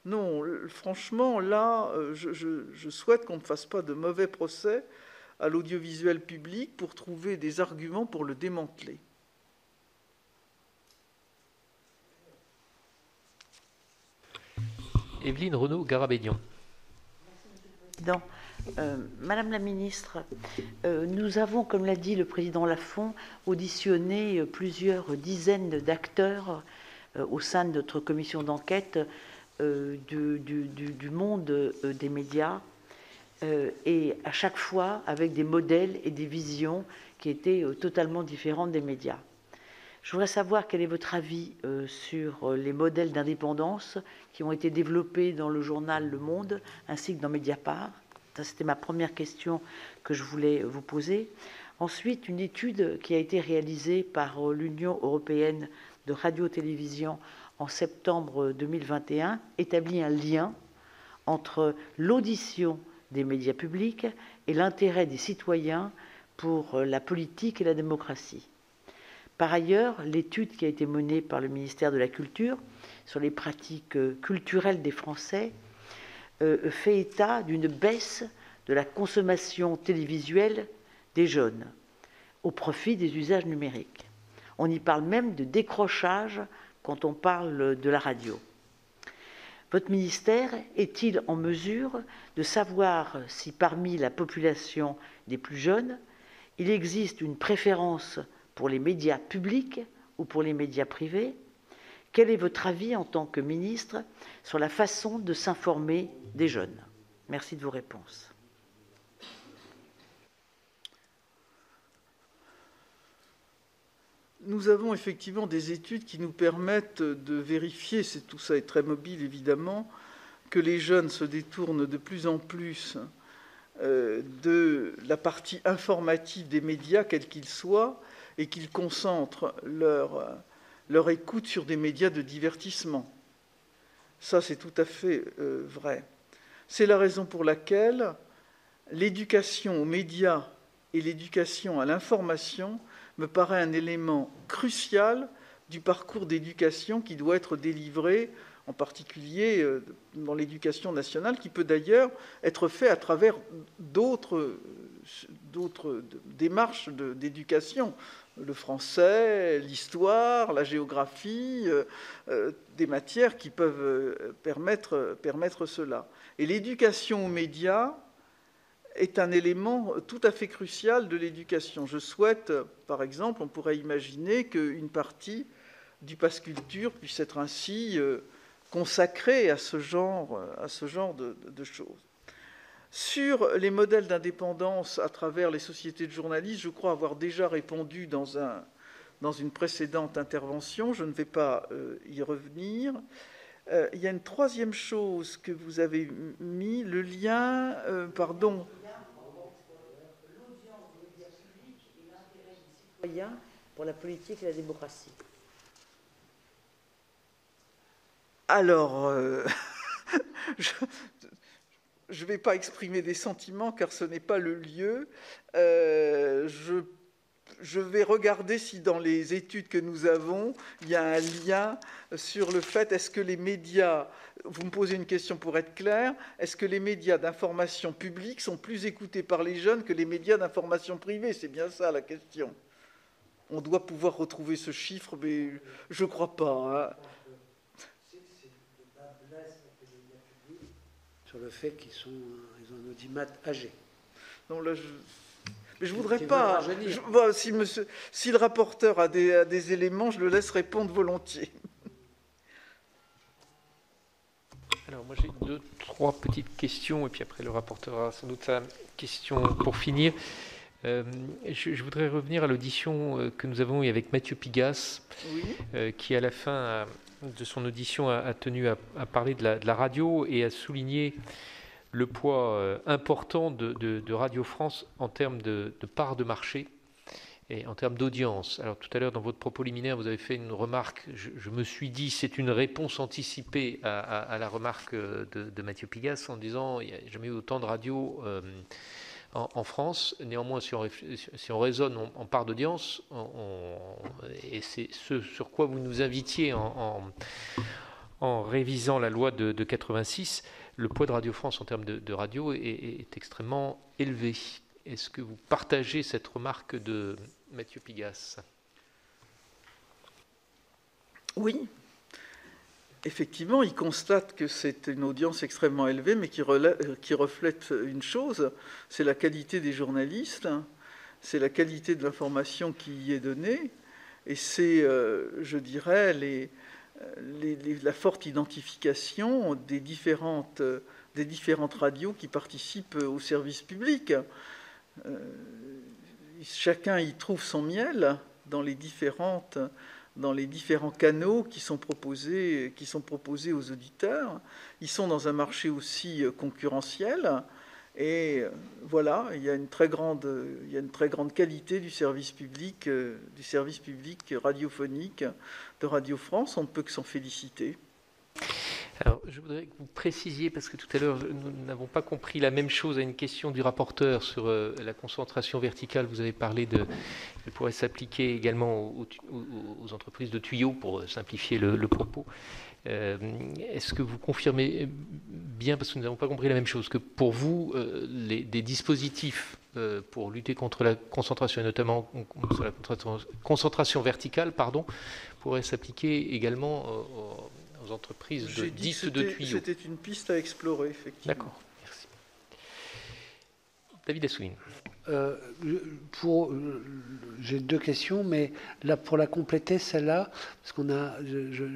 Non, franchement, là, euh, je, souhaite qu'on ne fasse pas de mauvais procès à l'audiovisuel public pour trouver des arguments pour le démanteler. Evelyne Renaud-Garabédian. Euh, Madame la ministre, euh, nous avons, comme l'a dit le président Lafont, auditionné plusieurs dizaines d'acteurs euh, au sein de notre commission d'enquête du, du, monde des médias, et à chaque fois avec des modèles et des visions qui étaient totalement différentes des médias. Je voudrais savoir quel est votre avis sur les modèles d'indépendance qui ont été développés dans le journal Le Monde ainsi que dans Mediapart. C'était ma première question que je voulais vous poser. Ensuite, une étude qui a été réalisée par l'Union européenne de radio-télévision en septembre 2021 établit un lien entre l'audition des médias publics et l'intérêt des citoyens pour la politique et la démocratie. Par ailleurs, l'étude qui a été menée par le ministère de la Culture sur les pratiques euh, culturelles des Français euh, fait état d'une baisse de la consommation télévisuelle des jeunes au profit des usages numériques. On y parle même de décrochage quand on parle de la radio. Votre ministère est-il en mesure de savoir si parmi la population des plus jeunes, il existe une préférence pour les médias publics ou pour les médias privés quel est votre avis en tant que ministre sur la façon de s'informer des jeunes? Merci de vos réponses. Nous avons effectivement des études qui nous permettent de vérifier, c'est tout ça est très mobile évidemment, que les jeunes se détournent de plus en plus euh, de la partie informative des médias, quels qu'ils soient, et qu'ils concentrent leur leur écoute sur des médias de divertissement. Ça, c'est tout à fait euh, vrai. C'est la raison pour laquelle l'éducation aux médias et l'éducation à l'information me paraît un élément crucial du parcours d'éducation qui doit être délivré, en particulier euh, dans l'éducation nationale, qui peut d'ailleurs être fait à travers d'autres démarches d'éducation. Le français, l'histoire, la géographie, euh, euh, des matières qui peuvent permettre, permettre cela. Et l'éducation aux médias, est un élément tout à fait crucial de l'éducation. Je souhaite, par exemple, on pourrait imaginer qu'une partie du passe culture puisse être ainsi euh, consacrée à ce genre, à ce genre de, choses. Sur les modèles d'indépendance à travers les sociétés de journalistes, je crois avoir déjà répondu dans, un, dans une précédente intervention. Je ne vais pas euh, y revenir. Euh, il y a une troisième chose que vous avez mis, le lien, pardon, pour la politique et la démocratie Alors, euh, je ne vais pas exprimer des sentiments car ce n'est pas le lieu. Euh, je, vais regarder si dans les études que nous avons, il y a un lien sur le fait, est-ce que les médias, vous me posez une question pour être clair, est-ce que les médias d'information publique sont plus écoutés par les jeunes que les médias d'information privée? C'est bien ça la question. On doit pouvoir retrouver ce chiffre, mais je ne crois pas. Hein. Sur le fait qu'ils sont, ils ont un audimat âgé. Non, là, je... Mais je voudrais pas. si, monsieur, si, le rapporteur a des, a des, éléments, je le laisse répondre volontiers. Alors, moi, j'ai deux, trois petites questions, et puis après, le rapporteur a sans doute sa question pour finir. Euh, je, voudrais revenir à l'audition euh, que nous avons eue avec Mathieu Pigas, euh, qui à la fin de son audition a, tenu à, parler de la, radio et a souligné le poids important de, Radio France en termes de, part de marché et en termes d'audience. Alors tout à l'heure, dans votre propos liminaire, vous avez fait une remarque, je, me suis dit, c'est une réponse anticipée à, la remarque de, Mathieu Pigas en disant, il n'y a jamais eu autant de radio en, France. Néanmoins, si on, si on raisonne en, part d'audience, et c'est ce sur quoi vous nous invitiez en, révisant la loi de, 86, le poids de Radio France en termes de, radio est, extrêmement élevé. Est-ce que vous partagez cette remarque de Mathieu Pigas Oui, effectivement, il constate que c'est une audience extrêmement élevée, mais qui, reflète une chose, c'est la qualité des journalistes, c'est la qualité de l'information qui y est donnée, et c'est, euh, je dirais, la forte identification des différentes, radios qui participent au service public. Euh, chacun y trouve son miel dans les différentes dans les différents canaux qui sont proposés, aux auditeurs. Ils sont dans un marché aussi euh, concurrentiel. Et euh, voilà, il y a une très grande, il y a une très grande qualité du service public, euh, du service public radiophonique de Radio France. On ne peut que s'en féliciter. Alors, je voudrais que vous précisiez, parce que tout à l'heure, nous n'avons pas compris la même chose à une question du rapporteur sur euh, la concentration verticale. Vous avez parlé de. Elle pourrait s'appliquer également aux, entreprises de tuyaux, pour euh, simplifier le, propos. Euh, est-ce que vous confirmez bien, parce que nous n'avons pas compris la même chose, que pour vous, les, des dispositifs pour lutter contre la concentration, et notamment sur la concentration verticale, pardon, pourraient s'appliquer également aux entreprises de dites de tuyaux. C'était une piste à explorer, effectivement. D'accord, merci. David Assouline. Euh, pour, j'ai deux questions, mais là pour la compléter celle-là, parce qu'on a,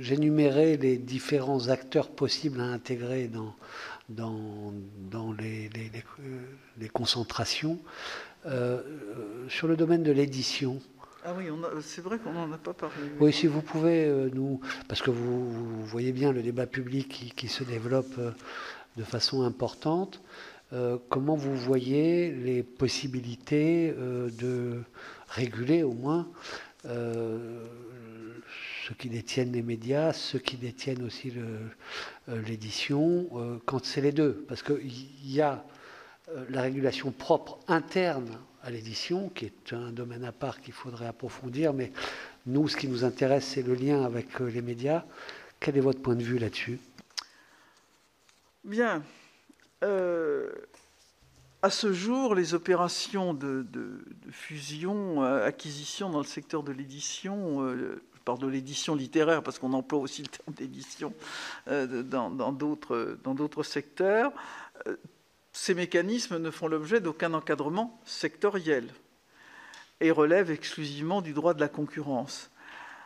j'énumérais les différents acteurs possibles à intégrer dans dans, dans les, les, les, concentrations. Euh, sur le domaine de l'édition, ah oui, c'est vrai qu'on n'en a pas parlé. Oui, si vous pouvez euh, nous, parce que vous, voyez bien le débat public qui, se développe euh, de façon importante, euh, comment vous voyez les possibilités de réguler au moins ceux qui détiennent les médias, ceux qui détiennent aussi l'édition, quand c'est les deux? Parce qu'il y a la régulation propre interne à l'édition, qui est un domaine à part qu'il faudrait approfondir, mais nous, ce qui nous intéresse, c'est le lien avec euh, les médias. Quel est votre point de vue là-dessus? Bien. Euh, à ce jour, les opérations de, fusion, euh, acquisition dans le secteur de l'édition, je parle de l'édition littéraire parce qu'on emploie aussi le terme d'édition dans d'autres secteurs, ces mécanismes ne font l'objet d'aucun encadrement sectoriel et relèvent exclusivement du droit de la concurrence.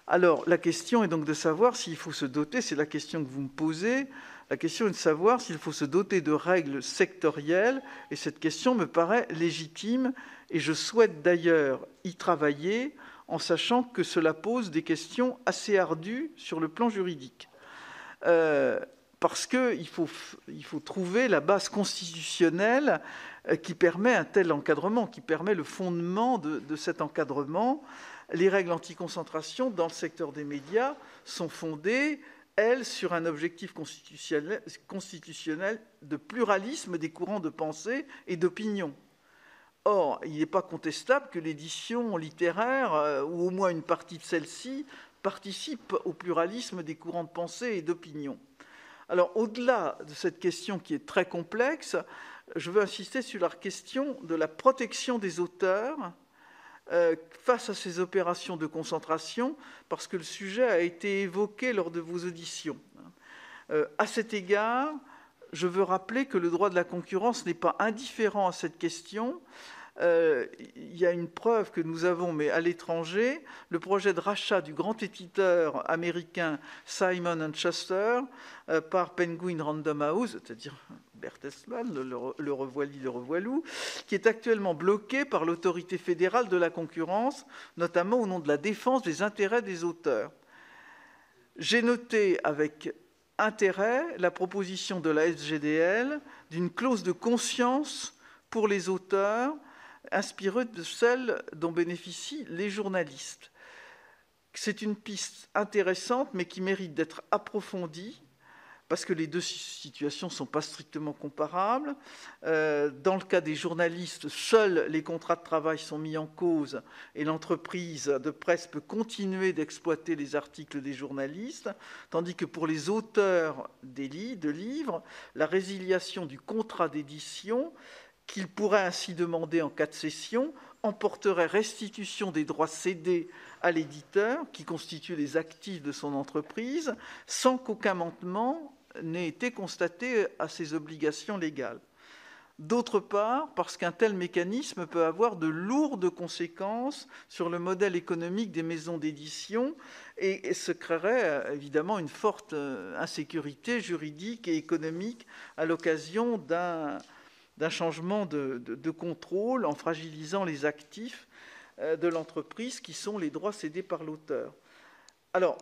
Alors, la question est donc de savoir s'il faut se doter, c'est la question que vous me posez, la question est de savoir s'il faut se doter de règles sectorielles, et cette question me paraît légitime, et je souhaite d'ailleurs y travailler en sachant que cela pose des questions assez ardues sur le plan juridique. Euh, parce qu'il faut, il faut trouver la base constitutionnelle euh, qui permet un tel encadrement, qui permet le fondement de, cet encadrement. Les règles anti-concentration dans le secteur des médias sont fondées elle, sur un objectif constitutionnel, de pluralisme des courants de pensée et d'opinion. Or, il n'est pas contestable que l'édition littéraire, euh, ou au moins une partie de celle-ci, participe au pluralisme des courants de pensée et d'opinion. Alors, au-delà de cette question qui est très complexe, je veux insister sur la question de la protection des auteurs euh, face à ces opérations de concentration, parce que le sujet a été évoqué lors de vos auditions. Euh, à cet égard, je veux rappeler que le droit de la concurrence n'est pas indifférent à cette question. Euh, il y a une preuve que nous avons, mais à l'étranger, le projet de rachat du grand éditeur américain Simon Schuster par Penguin Random House, c'est-à-dire Bertelsmann, le, le, revoili, le revoilou, qui est actuellement bloqué par l'autorité fédérale de la concurrence, notamment au nom de la défense des intérêts des auteurs. J'ai noté avec intérêt la proposition de la SGDL d'une clause de conscience pour les auteurs, inspirée de celle dont bénéficient les journalistes. C'est une piste intéressante, mais qui mérite d'être approfondie parce que les deux situations ne sont pas strictement comparables. Euh, dans le cas des journalistes, seuls les contrats de travail sont mis en cause et l'entreprise de presse peut continuer d'exploiter les articles des journalistes, tandis que pour les auteurs de livres, la résiliation du contrat d'édition qu'ils pourraient ainsi demander en cas de cession emporterait restitution des droits cédés à l'éditeur, qui constitue les actifs de son entreprise, sans qu'aucun manquement n'ait été constaté à ses obligations légales. D'autre part, parce qu'un tel mécanisme peut avoir de lourdes conséquences sur le modèle économique des maisons d'édition et se créerait évidemment une forte insécurité juridique et économique à l'occasion d'un changement de, contrôle en fragilisant les actifs euh, de l'entreprise qui sont les droits cédés par l'auteur. Alors,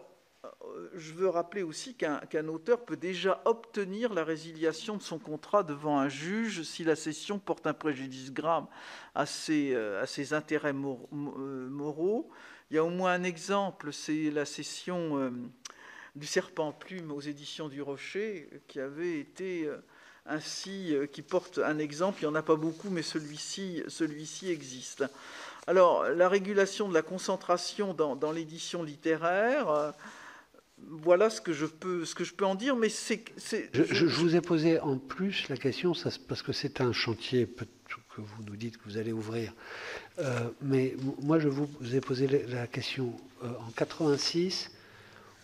euh, je veux rappeler aussi qu'un auteur peut déjà obtenir la résiliation de son contrat devant un juge si la cession porte un préjudice grave à ses, euh, intérêts euh, moraux. Il y a au moins un exemple, c'est la cession du Serpent Plume aux éditions du Rocher, qui avait été ainsi, qui porte un exemple. Il n'y en a pas beaucoup, mais celui-ci celui existe. Alors, la régulation de la concentration dans l'édition littéraire voilà ce que je peux, ce que je peux en dire, mais c'est. Je, je, vous ai posé en plus la question, ça, parce que c'est un chantier que vous nous dites que vous allez ouvrir. Euh, mais moi, je vous ai posé la question. Euh, en 86,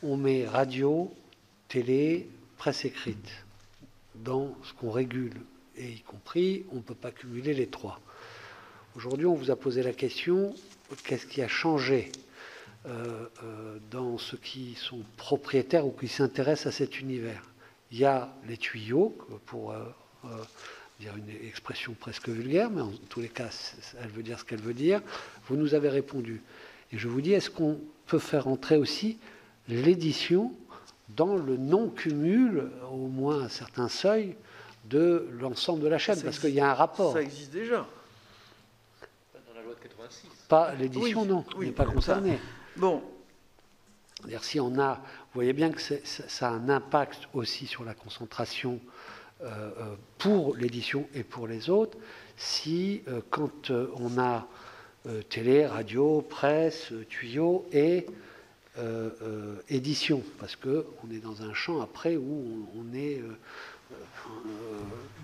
on met radio, télé, presse écrite dans ce qu'on régule, et y compris, on ne peut pas cumuler les trois. Aujourd'hui, on vous a posé la question qu'est-ce qui a changé euh, euh, dans ceux qui sont propriétaires ou qui s'intéressent à cet univers? Il y a les tuyaux, pour euh, dire une expression presque vulgaire, mais en tous les cas, elle veut dire ce qu'elle veut dire. Vous nous avez répondu. Et je vous dis, est-ce qu'on peut faire entrer aussi l'édition dans le non-cumul, au moins un certain seuil, de l'ensemble de la chaîne Parce qu'il y a un rapport. Ça existe déjà. Dans la loi de 86. Pas l'édition, non. Oui, n'est pas concerné. Bon. Si on a, vous voyez bien que ça a un impact aussi sur la concentration pour l'édition et pour les autres, si quand on a télé, radio, presse, tuyaux et édition, parce qu'on est dans un champ après où on, est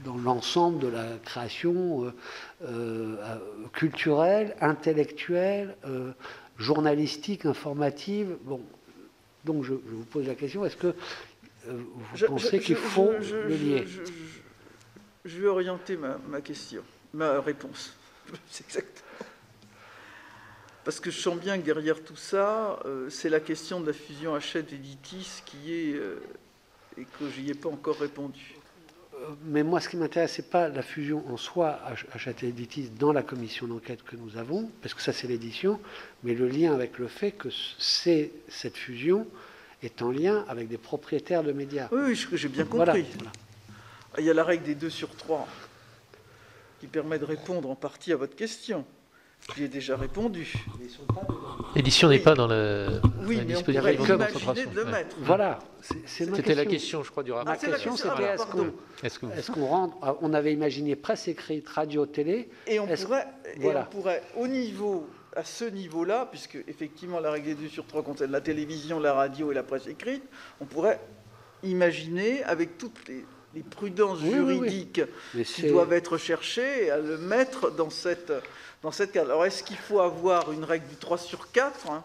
dans l'ensemble de la création culturelle, intellectuelle, journalistique, informative. Bon, donc je, vous pose la question, est-ce que euh, vous pensez qu'il faut le lier je, vais orienter ma, question, ma réponse. C'est exactement. Parce que je sens bien que derrière tout ça, euh, c'est la question de la fusion Hachette-Editis qui est. Euh, et que je n'y ai pas encore répondu mais moi, ce qui m'intéresse, ce n'est pas la fusion en soi à Châtel-Editis dans la commission d'enquête que nous avons, parce que ça, c'est l'édition, mais le lien avec le fait que cette fusion est en lien avec des propriétaires de médias. Oui, j'ai bien compris. Il y a la règle des 2 sur 3 qui permet de répondre en partie à votre question. J'y ai déjà répondu. L'édition n'est pas dans le, oui, mais on pourrait imaginer de le mettre. Voilà, c'était la question, je crois, du rapport. Ah, la question, c'était est-ce qu'on rentre ah, On avait imaginé presse écrite, radio, télé. Et on, pourrait, et on pourrait, au niveau, à ce niveau-là, puisque effectivement la règle des 2 sur 3 concerne la télévision, la radio et la presse écrite, on pourrait imaginer, avec toutes les, prudences juridiques qui doivent être cherchées, à le mettre dans cette dans cette cas. Alors, est-ce qu'il faut avoir une règle du 3 sur 4 hein?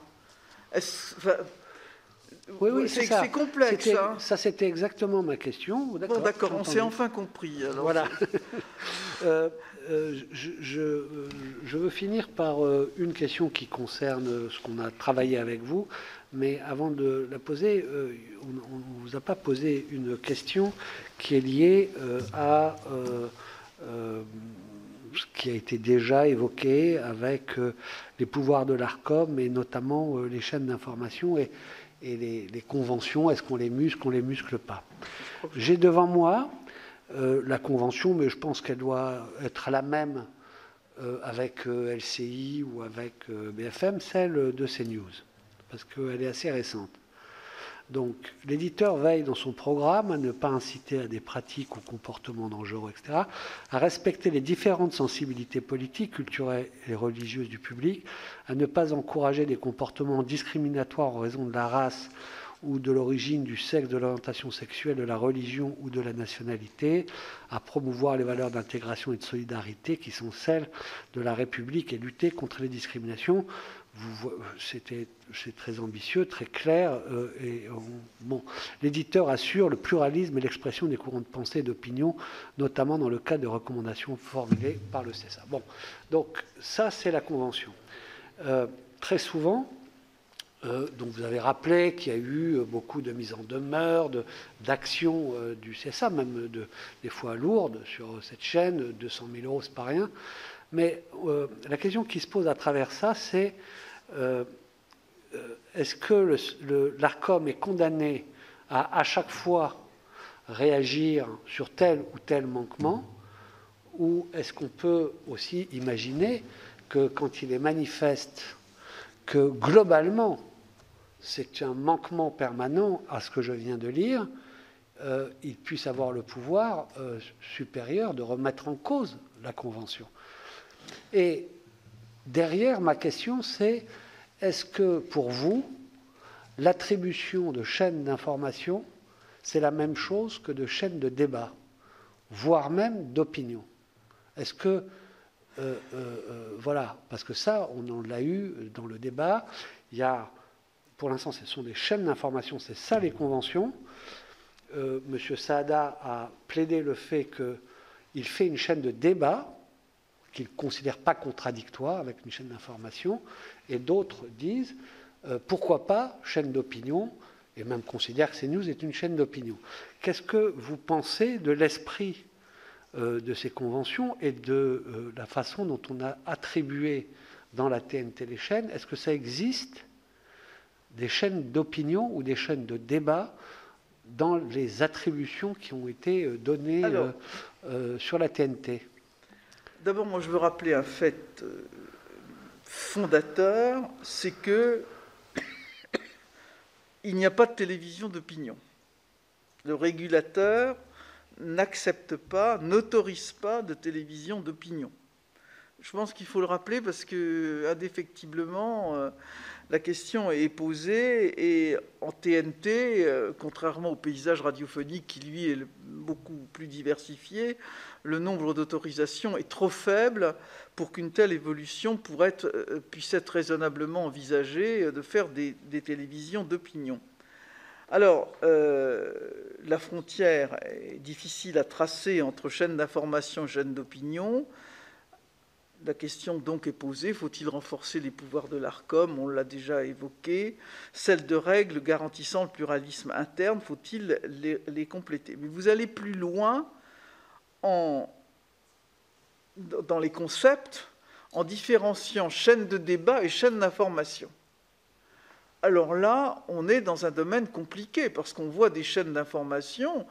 Oui, oui, c'est complexe. Hein. Ça, c'était exactement ma question. Bon, d'accord, on s'est enfin compris. voilà. Euh, euh, je, euh, je, veux finir par une question qui concerne ce qu'on a travaillé avec vous. Mais avant de la poser, on ne vous a pas posé une question qui est liée à ce qui a été déjà évoqué avec euh, les pouvoirs de l'ARCOM et notamment euh, les chaînes d'information et, les, conventions, est-ce qu'on les muscle, qu'on les muscle pas? J'ai devant moi euh, la convention, mais je pense qu'elle doit être la même avec LCI ou avec BFM, celle de CNews, parce qu'elle est assez récente. Donc l'éditeur veille dans son programme à ne pas inciter à des pratiques ou comportements dangereux, etc., à respecter les différentes sensibilités politiques, culturelles et religieuses du public, à ne pas encourager des comportements discriminatoires en raison de la race ou de l'origine, du sexe, de l'orientation sexuelle, de la religion ou de la nationalité, à promouvoir les valeurs d'intégration et de solidarité qui sont celles de la République et lutter contre les discriminations c'est très ambitieux, très clair. Euh, et bon, l'éditeur assure le pluralisme et l'expression des courants de pensée et d'opinion, notamment dans le cadre de recommandations formulées par le CESA. Bon, donc ça c'est la convention. Euh, très souvent, euh, vous avez rappelé qu'il y a eu beaucoup de mises en demeure, d'actions du CSA, même de, des fois lourdes sur cette chaîne, 200 000 euros, c'est pas rien. Mais la question qui se pose à travers ça, c'est euh, euh, est-ce que l'ARCOM est condamné à à chaque fois réagir sur tel ou tel manquement ou est-ce qu'on peut aussi imaginer que quand il est manifeste que globalement c'est un manquement permanent à ce que je viens de lire, euh, il puisse avoir le pouvoir supérieur de remettre en cause la Convention. Et derrière, ma question, c'est est-ce que pour vous, l'attribution de chaînes d'information, c'est la même chose que de chaînes de débat, voire même d'opinion? Est-ce que, euh, euh, euh, voilà, parce que ça, on en l'a eu dans le débat, il y a, pour l'instant, ce sont des chaînes d'information, c'est ça les conventions. Monsieur Saada a plaidé le fait qu'il fait une chaîne de débat, qu'il ne considère pas contradictoire avec une chaîne d'information, et d'autres disent euh, pourquoi pas chaîne d'opinion, et même considèrent que CNews est une chaîne d'opinion. Qu'est-ce que vous pensez de l'esprit euh, de ces conventions et de euh, la façon dont on a attribué dans la TNT les chaînes? Est-ce que ça existe des chaînes d'opinion ou des chaînes de débat dans les attributions qui ont été données sur la TNT D'abord, moi, je veux rappeler un fait euh, fondateur, c'est que il n'y a pas de télévision d'opinion. Le régulateur n'accepte pas, n'autorise pas de télévision d'opinion. Je pense qu'il faut le rappeler parce que, indéfectiblement, euh, la question est posée et en TNT, euh, contrairement au paysage radiophonique qui, lui, est beaucoup plus diversifié, le nombre d'autorisations est trop faible pour qu'une telle évolution euh, puisse être raisonnablement envisagée de faire des, télévisions d'opinion. Alors, la frontière est difficile à tracer entre chaîne d'information et chaîne d'opinion. La question donc est posée, faut-il renforcer les pouvoirs de l'ARCOM? On l'a déjà évoqué. Celle de règles garantissant le pluralisme interne, faut-il les, compléter? Mais vous allez plus loin dans les concepts en différenciant chaîne de débat et chaîne d'information. Alors là, on est dans un domaine compliqué parce qu'on voit des chaînes d'information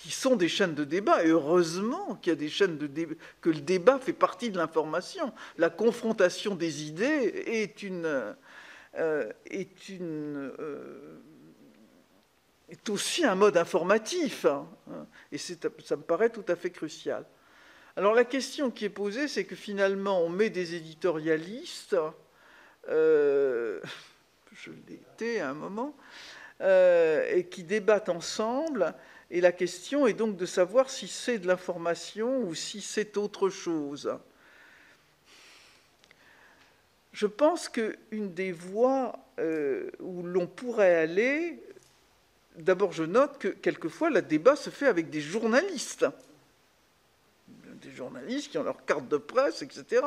qui sont des chaînes de débat. Et heureusement qu'il y a des chaînes de débat, que le débat fait partie de l'information. La confrontation des idées est une, euh, est une, euh, est aussi un mode informatif. Hein. et ça me paraît tout à fait crucial. Alors la question qui est posée, c'est que finalement, on met des éditorialistes, euh, je l'ai été à un moment, et qui débattent ensemble et la question est donc de savoir si c'est de l'information ou si c'est autre chose. Je pense qu'une des voies euh, où l'on pourrait aller, d'abord je note que quelquefois le débat se fait avec des journalistes des journalistes qui ont leur carte de presse, etc.,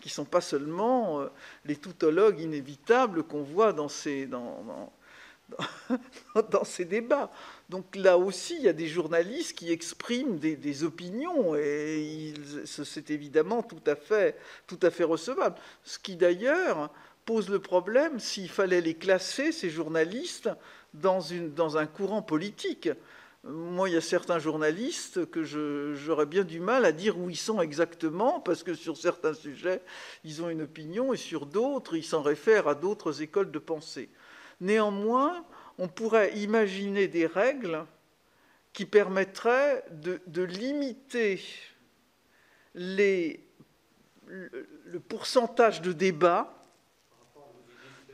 qui ne sont pas seulement euh, les tautologues inévitables qu'on voit dans ces débats. Donc là aussi, il y a des journalistes qui expriment des, opinions et c'est évidemment tout à, fait, tout à fait recevable. Ce qui d'ailleurs pose le problème s'il fallait les classer, ces journalistes, dans, une, dans un courant politique. Moi, il y a certains journalistes que j'aurais bien du mal à dire où ils sont exactement, parce que sur certains sujets, ils ont une opinion, et sur d'autres, ils s'en réfèrent à d'autres écoles de pensée. Néanmoins, on pourrait imaginer des règles qui permettraient de, limiter le, pourcentage de débat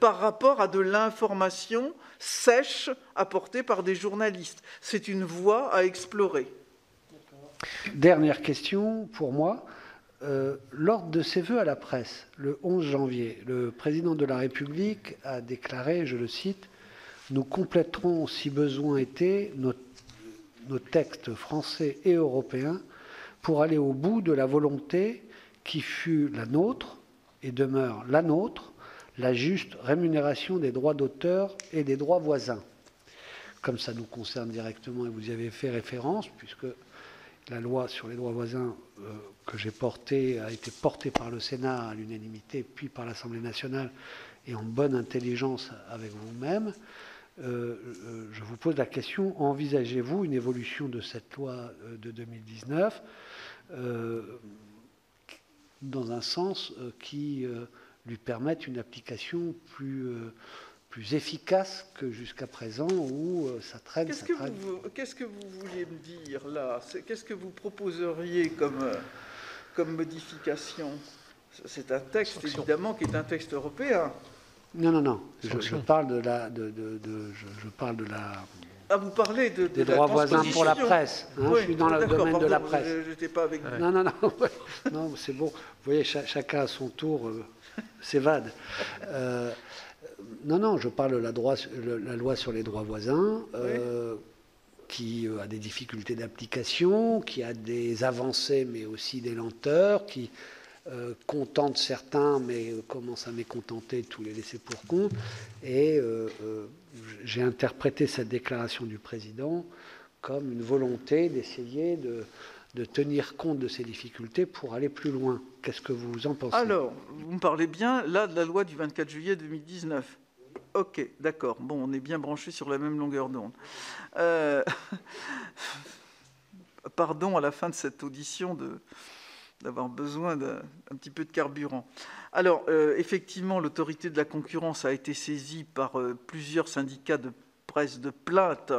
par rapport à de l'information sèche apportée par des journalistes. C'est une voie à explorer. Dernière question pour moi. Euh, lors de ses voeux à la presse, le 11 janvier, le président de la République a déclaré, je le cite, nous compléterons, si besoin était, nos, textes français et européens pour aller au bout de la volonté qui fut la nôtre et demeure la nôtre, la juste rémunération des droits d'auteur et des droits voisins. Comme ça nous concerne directement, et vous y avez fait référence, puisque la loi sur les droits voisins euh, que j'ai portée a été portée par le Sénat à l'unanimité, puis par l'Assemblée nationale, et en bonne intelligence avec vous-même. Euh, euh, je vous pose la question, envisagez-vous une évolution de cette loi euh, de 2019 dans un sens qui lui permette une application plus, plus efficace que jusqu'à présent où ça traîne. Qu'est-ce que, Vous, qu'est-ce que vous vouliez me dire là? Qu'est-ce que vous proposeriez comme, comme modification? C'est un texte évidemment qui est un texte européen. Non, non, non. Je, parle de la. De, je, parle de la. Ah, vous parlez de, des droits voisins pour la presse. Hein, je suis dans le domaine de la presse. Je pas avec Non, non, non. non c'est bon. Vous voyez, chacun à son tour euh, s'évade. Euh, non, non, je parle de la, droit, la loi sur les droits voisins. Euh, qui a des difficultés d'application, qui a des avancées mais aussi des lenteurs, qui euh, contente certains, mais commence à mécontenter tous les laissés pour compte. Et euh, euh, j'ai interprété cette déclaration du président comme une volonté d'essayer de, tenir compte de ces difficultés pour aller plus loin. Qu'est-ce que vous en pensez? Alors, vous me parlez bien là de la loi du 24 juillet 2019. Ok, d'accord. Bon, on est bien branchés sur la même longueur d'onde. Pardon à la fin de cette audition de, d'avoir besoin d'un petit peu de carburant. Alors, euh, effectivement, l'autorité de la concurrence a été saisie par euh, plusieurs syndicats de presse de plainte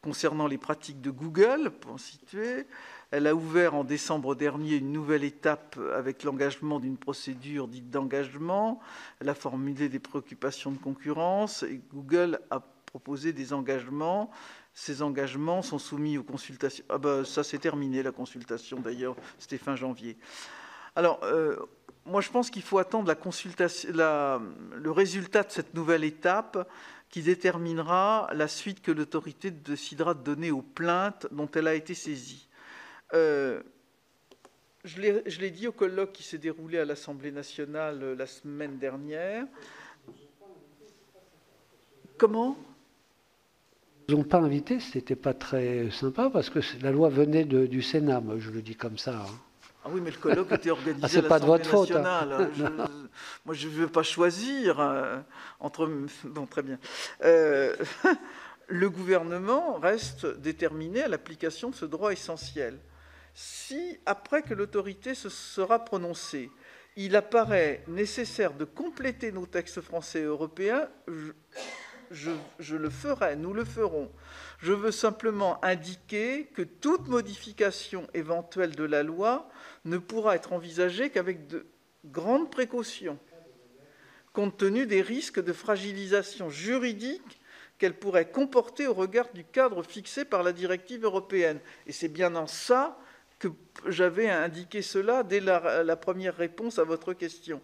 concernant les pratiques de Google, pour en situer. Elle a ouvert en décembre dernier une nouvelle étape avec l'engagement d'une procédure dite d'engagement. Elle a formulé des préoccupations de concurrence et Google a proposé des engagements. Ces engagements sont soumis aux consultations. Ah ben, ça c'est terminé la consultation d'ailleurs, c'était fin janvier. Alors, euh, moi je pense qu'il faut attendre la consultation, le résultat de cette nouvelle étape qui déterminera la suite que l'autorité décidera de donner aux plaintes dont elle a été saisie. Euh, je l'ai dit au colloque qui s'est déroulé à l'Assemblée nationale euh, la semaine dernière. Comment? Ils n'ont pas invité, ce n'était pas très sympa parce que la loi venait du Sénat, moi je le dis comme ça. Hein. Ah oui, mais le colloque était organisé ah, à l'Assemblée nationale. Faute, hein. moi, je ne veux pas choisir euh, entre. Bon, très bien. le gouvernement reste déterminé à l'application de ce droit essentiel si, après que l'autorité se sera prononcée, il apparaît nécessaire de compléter nos textes français et européens, je, le ferai, nous le ferons. Je veux simplement indiquer que toute modification éventuelle de la loi ne pourra être envisagée qu'avec de grandes précautions, compte tenu des risques de fragilisation juridique qu'elle pourrait comporter au regard du cadre fixé par la directive européenne. Et c'est bien en ça que j'avais indiqué cela dès la, première réponse à votre question.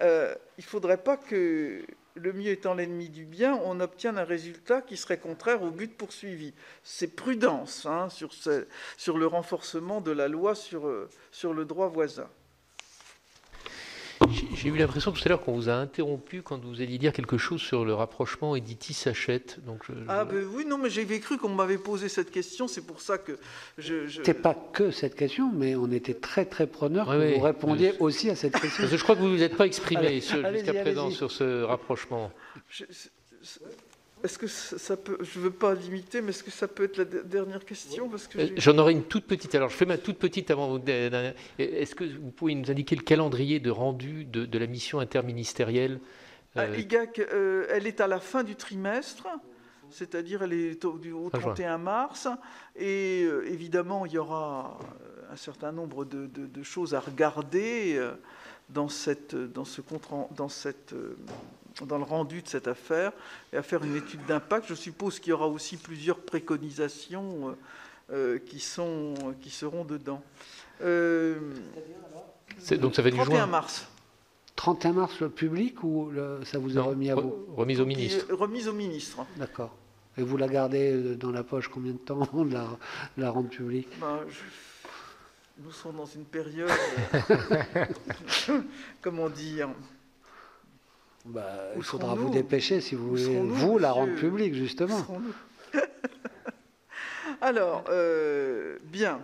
Euh, il ne faudrait pas que, le mieux étant l'ennemi du bien, on obtienne un résultat qui serait contraire au but poursuivi. C'est prudence hein, sur, le renforcement de la loi sur, euh, sur le droit voisin. J'ai eu l'impression tout à l'heure qu'on vous a interrompu quand vous alliez dire quelque chose sur le rapprochement Editi-Sachette. Donc Ah ben oui, non, mais j'avais cru qu'on m'avait posé cette question, c'est pour ça que je... je... C'était pas que cette question, mais on était très très preneurs que vous répondiez aussi à cette question. je crois que vous ne vous êtes pas exprimé jusqu'à présent sur ce rapprochement. Est-ce que ça peut, je ne veux pas limiter, mais est-ce que ça peut être la dernière question parce que euh, J'en aurais une toute petite. Alors, je fais ma toute petite avant. Est-ce que vous pouvez nous indiquer le calendrier de rendu de, la mission interministérielle ah, euh... IGAC, euh, elle est à la fin du trimestre, c'est-à-dire elle est au, 31 mars, et euh, évidemment, il y aura un certain nombre de, de choses à regarder dans, cette, dans, ce, dans cette dans le rendu de cette affaire et à faire une étude d'impact. Je suppose qu'il y aura aussi plusieurs préconisations euh, euh, qui, sont, qui seront dedans. Euh, donc ça va du 31 mars. 31 mars, le public ou ça vous est remis à vous Remise au ministre. Remise au ministre. D'accord. Et vous la gardez dans la poche combien de temps, la, la rendre publique ben, Nous sommes dans une période, comment dire, bah, il faudra vous dépêcher si vous voulez, vous, la rendre publique, justement. Alors, euh, bien.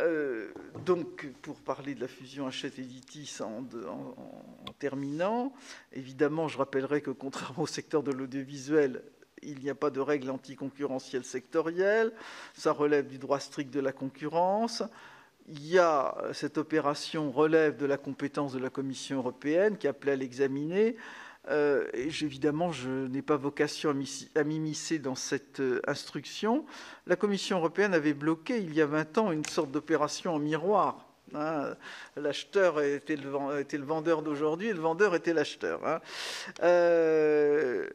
Euh, donc, pour parler de la fusion Hachette-Editis en, en, terminant, évidemment, je rappellerai que contrairement au secteur de l'audiovisuel, il n'y a pas de règles anticoncurrentielles sectorielles, ça relève du droit strict de la concurrence. Il y a cette opération relève de la compétence de la Commission européenne qui appelait à l'examiner. Euh, évidemment, je n'ai pas vocation à m'immiscer dans cette euh, instruction. La Commission européenne avait bloqué il y a 20 ans une sorte d'opération en miroir. Hein. L'acheteur était, le, vendeur d'aujourd'hui et le vendeur était l'acheteur. Hein. Euh,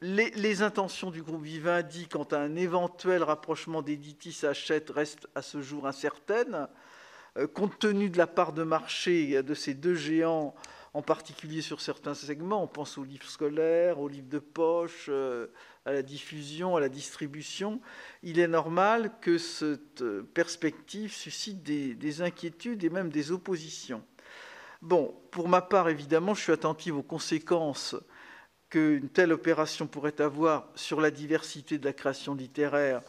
les, intentions du groupe Vivendi quant à un éventuel rapprochement d'Editis Hachette restent à ce jour incertaines. compte tenu de la part de marché de ces deux géants, en particulier sur certains segments. On pense aux livres scolaires, aux livres de poche, euh, à la diffusion, à la distribution. Il est normal que cette perspective suscite des, inquiétudes et même des oppositions. Bon, pour ma part, évidemment, je suis attentive aux conséquences qu'une telle opération pourrait avoir sur la diversité de la création littéraire.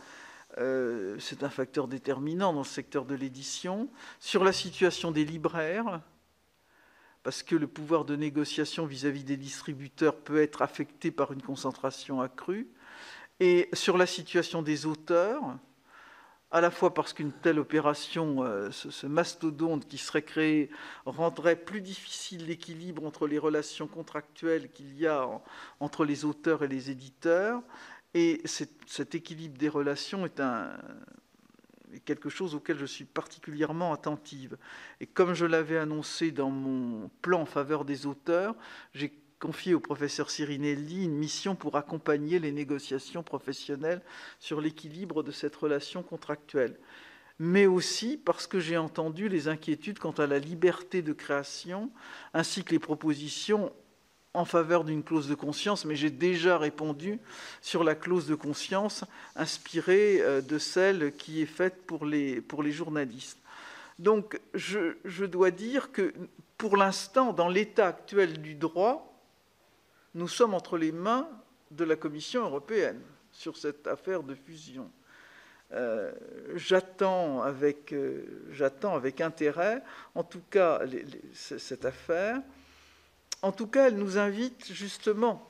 Euh, c'est un facteur déterminant dans le secteur de l'édition, sur la situation des libraires, parce que le pouvoir de négociation vis-à-vis des distributeurs peut être affecté par une concentration accrue, et sur la situation des auteurs, à la fois parce qu'une telle opération, euh, ce, mastodonte qui serait créé, rendrait plus difficile l'équilibre entre les relations contractuelles qu'il y a entre les auteurs et les éditeurs, Et cet équilibre des relations est quelque chose auquel je suis particulièrement attentive. Et comme je l'avais annoncé dans mon plan en faveur des auteurs, j'ai confié au professeur Sirinelli une mission pour accompagner les négociations professionnelles sur l'équilibre de cette relation contractuelle. Mais aussi parce que j'ai entendu les inquiétudes quant à la liberté de création, ainsi que les propositions en faveur d'une clause de conscience, mais j'ai déjà répondu sur la clause de conscience inspirée euh, de celle qui est faite pour les, pour les journalistes. Donc je, je dois dire que pour l'instant, dans l'état actuel du droit, nous sommes entre les mains de la Commission européenne sur cette affaire de fusion. Euh, j'attends avec, euh, avec, intérêt, en tout cas, cette affaire. En tout cas, elle nous invite justement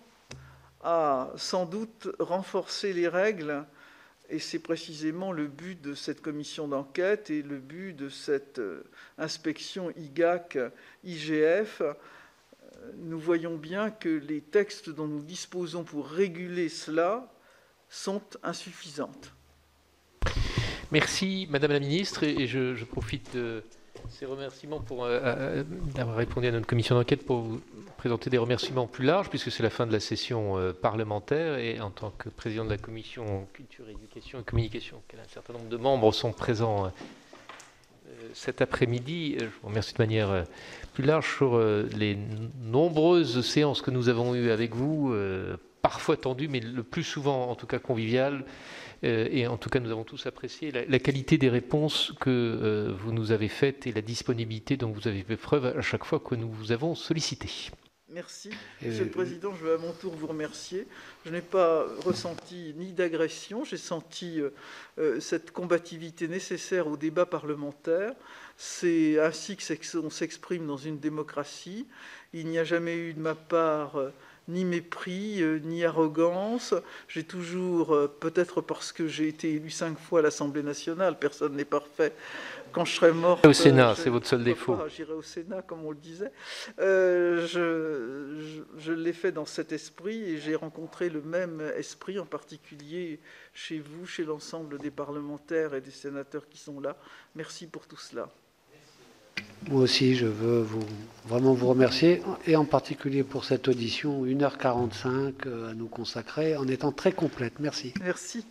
à sans doute renforcer les règles, et c'est précisément le but de cette commission d'enquête et le but de cette euh, inspection IGAC-IGF. Nous voyons bien que les textes dont nous disposons pour réguler cela sont insuffisants. Merci, Madame la Ministre, et je profite de ces remerciements pour euh, euh, d'avoir répondu à notre commission d'enquête pour vous présenter des remerciements plus larges, puisque c'est la fin de la session euh, parlementaire et en tant que président de la commission culture, éducation et communication, un certain nombre de membres sont présents cet après-midi. Je vous remercie de manière plus large sur les nombreuses séances que nous avons eues avec vous, parfois tendues, mais le plus souvent en tout cas conviviales. Euh, et en tout cas, nous avons tous apprécié la, qualité des réponses que euh, vous nous avez faites et la disponibilité dont vous avez fait preuve à chaque fois que nous vous avons sollicité. Merci. Monsieur le Président, je veux à mon tour vous remercier. Je n'ai pas ressenti ni d'agression, j'ai senti euh, cette combativité nécessaire au débat parlementaire. C'est ainsi que on s'exprime dans une démocratie. Il n'y a jamais eu de ma part ni mépris, euh, ni arrogance. J'ai toujours, euh, peut-être parce que j'ai été élu cinq fois à l'Assemblée nationale, personne n'est parfait. Quand je serai mort. Au Sénat, c'est votre seul défaut. J'irai au Sénat, comme on le disait. Euh, je, je l'ai fait dans cet esprit et j'ai rencontré le même esprit, en particulier chez vous, chez l'ensemble des parlementaires et des sénateurs qui sont là. Merci pour tout cela. Moi aussi, je veux vous, vraiment vous remercier, et en particulier pour cette audition, 1h45 euh, à nous consacrer, en étant très complète. Merci. Merci.